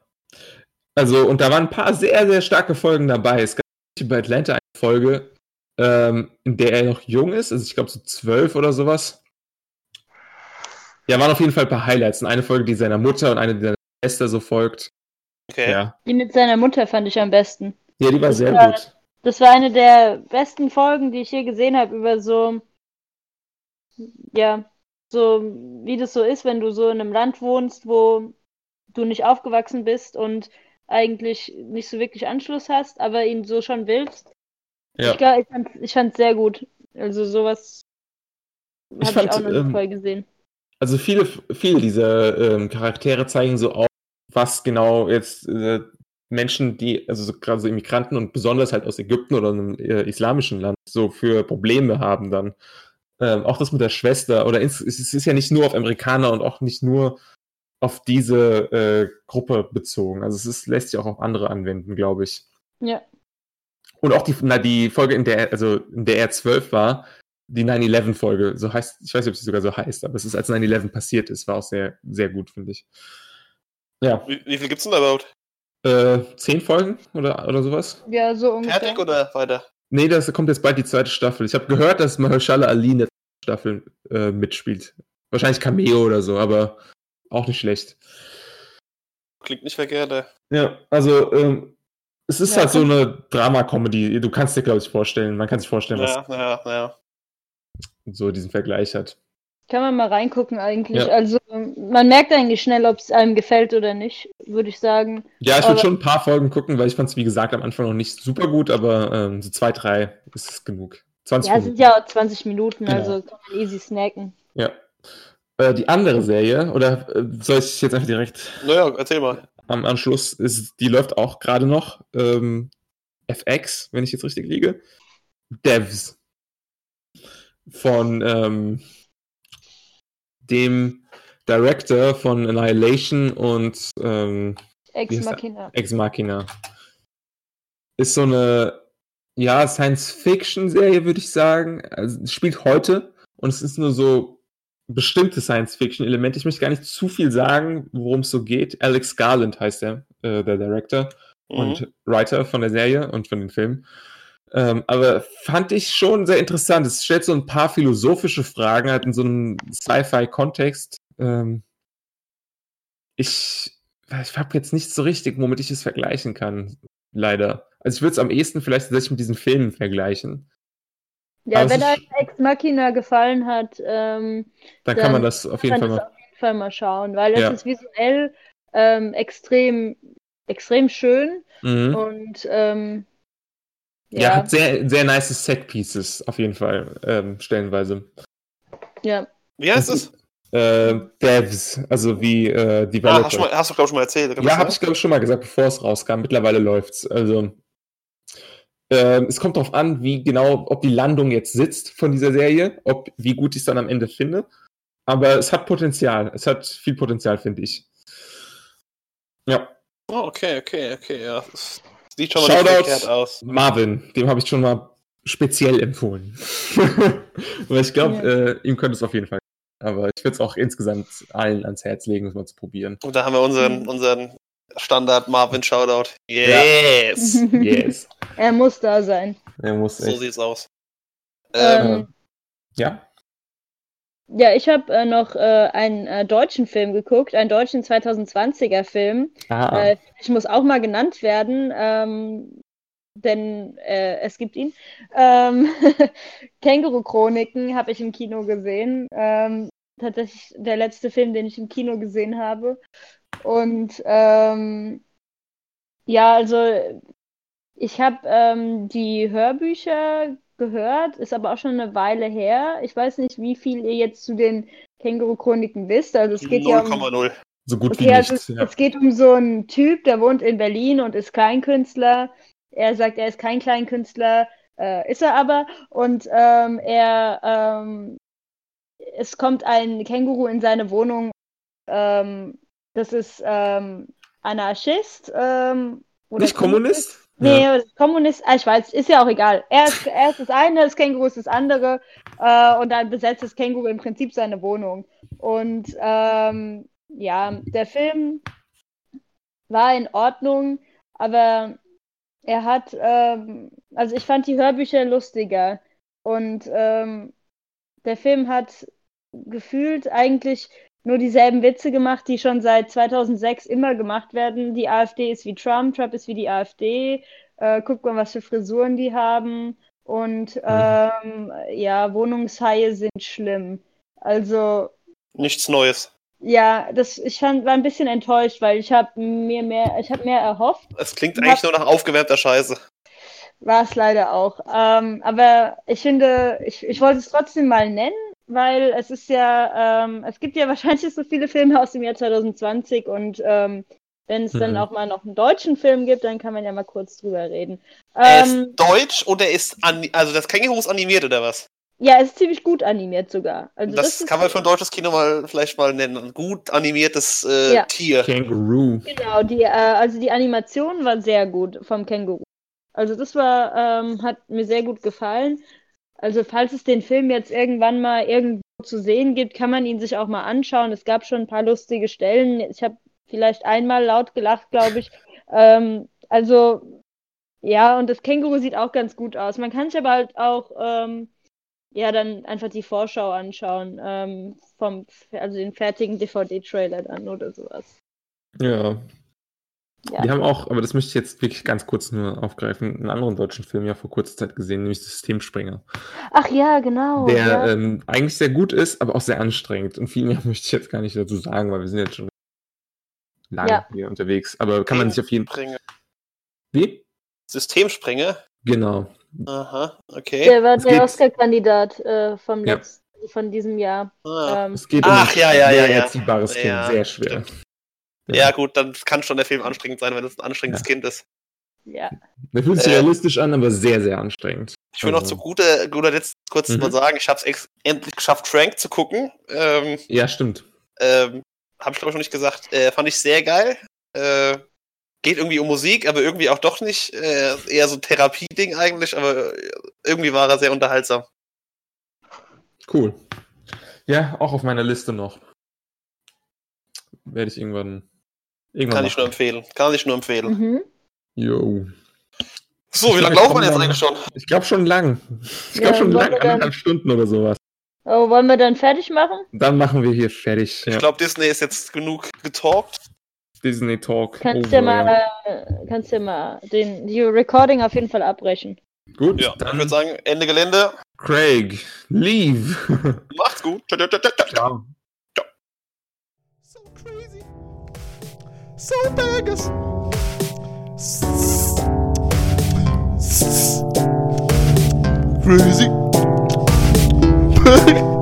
Also, und da waren ein paar sehr, sehr starke Folgen dabei. Es gab bei Atlanta eine Folge, ähm, in der er noch jung ist, also ich glaube so zwölf oder sowas. Ja, waren auf jeden Fall ein paar Highlights. Und eine Folge, die seiner Mutter und eine, die seiner Schwester so folgt. Okay. Ja. Die mit seiner Mutter fand ich am besten. Ja, die war Das sehr war- gut. Das war eine der besten Folgen, die ich je gesehen habe, über so, ja, so wie das so ist, wenn du so in einem Land wohnst, wo du nicht aufgewachsen bist und eigentlich nicht so wirklich Anschluss hast, aber ihn so schon willst. Ja. Ich, glaub, ich fand ich fand's sehr gut. Also sowas habe Ich auch noch ähm, voll gesehen. Also viele, viele dieser ähm, Charaktere zeigen so auf, was genau jetzt äh, Menschen, die, also so, gerade so Immigranten und besonders halt aus Ägypten oder einem äh, islamischen Land so für Probleme haben dann. Ähm, auch das mit der Schwester oder ins, es ist ja nicht nur auf Amerikaner und auch nicht nur auf diese äh, Gruppe bezogen. Also es ist, lässt sich auch auf andere anwenden, glaube ich. Ja. Und auch die, na, die Folge, in der, also in der er zwölf war, die 9-11-Folge, so heißt, ich weiß nicht, ob sie sogar so heißt, aber es ist, als 9-11 passiert ist, war auch sehr, sehr gut, finde ich. Ja, Wie, wie viel gibt's denn da überhaupt? äh, zehn Folgen oder, oder sowas? Ja, so ungefähr. Fertig oder weiter? Nee, das kommt jetzt bald die zweite Staffel. Ich habe gehört, dass Mahershala Ali in der Staffel äh, mitspielt. Wahrscheinlich Cameo oder so, aber auch nicht schlecht. Klingt nicht verkehrt. ey. Ja, also ähm, es ist Ja, halt so eine Drama-Comedy. Du kannst dir, glaube ich, vorstellen, man kann sich vorstellen, Ja, ja, ja. was so diesen Vergleich hat. Kann man mal reingucken eigentlich. Ja. Also man merkt eigentlich schnell, ob es einem gefällt oder nicht, würde ich sagen. Ja, ich würde schon ein paar Folgen gucken, weil ich fand es, wie gesagt, am Anfang noch nicht super gut, aber ähm, so zwei, drei ist es genug. 20 Ja, es Minuten. sind ja auch 20 Minuten, Genau. also kann man easy snacken. Ja. Äh, die andere Serie, oder äh, soll ich jetzt einfach direkt Naja, erzähl mal. am Anschluss, ist, die läuft auch gerade noch. Ähm, FX, wenn ich jetzt richtig liege. Devs. Von ähm, dem Director von Annihilation und ähm, Ex? Machina. Ex Machina. Ist so eine, ja, Science-Fiction-Serie, würde ich sagen. Also, es spielt heute und es ist nur so bestimmte Science-Fiction-Elemente. Ich möchte gar nicht zu viel sagen, worum es so geht. Alex Garland heißt er, äh, der Director Mhm. und Writer von der Serie und von den Filmen. Ähm, aber fand ich schon sehr interessant. Es stellt so ein paar philosophische Fragen, halt in so einem Sci-Fi-Kontext. Ähm, ich ich habe jetzt nicht so richtig, womit ich es vergleichen kann, leider. Also ich würde es am ehesten vielleicht tatsächlich mit diesen Filmen vergleichen. Ja, Aber wenn ist- Ex Machina gefallen hat, ähm, Dann, Dann kann man das auf jeden Fall mal. auf jeden Fall mal schauen, weil es Ja. ist visuell ähm, extrem, extrem schön Mhm. und ähm, Ja, ja, hat sehr, sehr nice Set-Pieces, auf jeden Fall, ähm, stellenweise. ja, Wie heißt es? Äh, Devs, also wie äh, Ah, Developer. hast, du mal, hast du, glaube ich, schon mal erzählt. Ja, habe ich glaube ich schon mal gesagt, bevor es rauskam. Mittlerweile läuft's. Also ähm, es kommt darauf an, wie genau, ob die Landung jetzt sitzt von dieser Serie, ob wie gut ich es dann am Ende finde. Aber es hat Potenzial. Es hat viel Potenzial, finde ich. Ja, Oh, okay, okay, okay. Ja. Das sieht schon mal nicht verkehrt aus. Marvin, dem habe ich schon mal speziell empfohlen. Weil ich glaube, Ja. äh, ihm könnte es auf jeden Fall. Aber ich würde es auch insgesamt allen ans Herz legen, es mal zu probieren. Und da haben wir unseren, Mhm. unseren Standard Marvin Shoutout. Yes! Yes. er muss da sein. Er muss so echt. sieht's aus. Ähm, Ähm, Ja? Ja, ich habe äh, noch äh, einen äh, deutschen Film geguckt, einen deutschen 2020er Film. Ah. Äh, ich muss auch mal genannt werden, ähm, denn äh, es gibt ihn. Ähm, Känguru-Chroniken habe ich im Kino gesehen. Ähm, tatsächlich der letzte Film, den ich im Kino gesehen habe. Und ähm, ja, also ich habe ähm, die Hörbücher gehört, ist aber auch schon eine Weile her. Ich weiß nicht, wie viel ihr jetzt zu den Känguru-Chroniken wisst. Also es geht ja um 0,0. so gut Okay, wie also nicht. es, ja. es geht um so einen Typ, der wohnt in Berlin und ist Kleinkünstler. Er sagt, er ist kein Kleinkünstler, äh, ist er aber. Und ähm, er, ähm, es kommt ein Känguru in seine Wohnung. Ähm, das ist ähm, Anarchist. Ähm, oder Nicht Kommunist? Nee, ja. Kommunist, ah, ich weiß, ist ja auch egal. Er ist, er ist das eine, das Känguru ist das andere äh, und dann besetzt das Känguru im Prinzip seine Wohnung. Und ähm, ja, der Film war in Ordnung, aber er hat, ähm, also ich fand die Hörbücher lustiger und ähm, der Film hat gefühlt eigentlich nur dieselben Witze gemacht, die schon seit 2006 immer gemacht werden. Die AfD ist wie Trump, Trump ist wie die AfD. Äh, guckt mal, was für Frisuren die haben. Und mhm. ähm, ja, Wohnungshaie sind schlimm. Also. Nichts Neues. Ja, das, ich fand, war ein bisschen enttäuscht, weil ich habe mir mehr, ich habe mehr erhofft. Es klingt eigentlich hab, nur nach aufgewärmter Scheiße. War es leider auch. Ähm, aber ich finde, ich, ich wollte es trotzdem mal nennen, weil es ist ja, ähm, es gibt ja wahrscheinlich so viele Filme aus dem Jahr 2020 und ähm, wenn es mhm. dann auch mal noch einen deutschen Film gibt, dann kann man ja mal kurz drüber reden. Er ist ähm, deutsch oder ist, also das Känguru ist animiert oder was? Ja, es ist ziemlich gut animiert sogar. Also das, das kann man für ein deutsches Kino mal vielleicht mal nennen. Ein gut animiertes äh, ja. Tier. Känguru. Genau, die, äh, also die Animation war sehr gut vom Känguru. Also das war, ähm, hat mir sehr gut gefallen. Also falls es den Film jetzt irgendwann mal irgendwo zu sehen gibt, kann man ihn sich auch mal anschauen. Es gab schon ein paar lustige Stellen. Ich habe vielleicht einmal laut gelacht, glaube ich. Ähm, also ja, und das Känguru sieht auch ganz gut aus. Man kann sich aber halt auch ähm, ja dann einfach die Vorschau anschauen, ähm, vom, also den fertigen DVD-Trailer dann oder sowas. Ja. Ja. Wir haben auch, aber das möchte ich jetzt wirklich ganz kurz nur aufgreifen, einen anderen deutschen Film ja vor kurzer Zeit gesehen, nämlich Systemspringer. Ach ja, genau. Der ja. Ähm, eigentlich sehr gut ist, aber auch sehr anstrengend. Und viel mehr möchte ich jetzt gar nicht dazu sagen, weil wir sind jetzt schon lange ja. hier unterwegs. Aber kann man sich auf jeden Fall. Wie? Systemspringer? Genau. Aha, okay. Der war es der Oscar-Kandidat äh, vom ja. von diesem Jahr. Ah. Ähm, es geht Ach, um ja, ja, ja, ja. Erziehbares Kind, ja, sehr schwer. Ja. Ja. gut, dann kann schon der Film anstrengend sein, wenn es ein anstrengendes Kind ist. Ja. Der fühlt sich äh, realistisch an, aber sehr, sehr anstrengend. Ich will also. noch zu guter, guter Letzt kurz mhm. mal sagen, ich habe es endlich geschafft, Frank zu gucken. Ähm, ja, stimmt. Ähm, habe ich glaube ich noch nicht gesagt. Äh, fand ich sehr geil. Äh, geht irgendwie um Musik, aber irgendwie auch doch nicht. Äh, eher so ein Therapie-Ding eigentlich, aber irgendwie war er sehr unterhaltsam. Cool. Ja, auch auf meiner Liste noch. Werde ich irgendwann. Irgendwann Kann ich nur empfehlen. Kann ich nur empfehlen. Mhm. Jo. So, wie lange laufen wir jetzt eigentlich schon? Ich glaube schon lang. Ich glaube ja, schon lang, anderthalb Stunden oder sowas. Oh, wollen wir dann fertig machen? Dann machen wir hier fertig. Ich glaube, Disney ist jetzt genug getalkt. Disney Talk. Kannst du mal, äh, kannst ja mal den, die Recording auf jeden Fall abbrechen. Gut, ja, dann ich würde sagen, Ende Gelände. Craig, leave. Macht's gut. Ciao. Ciao. Ciao. So crazy. Salpegas. Crazy.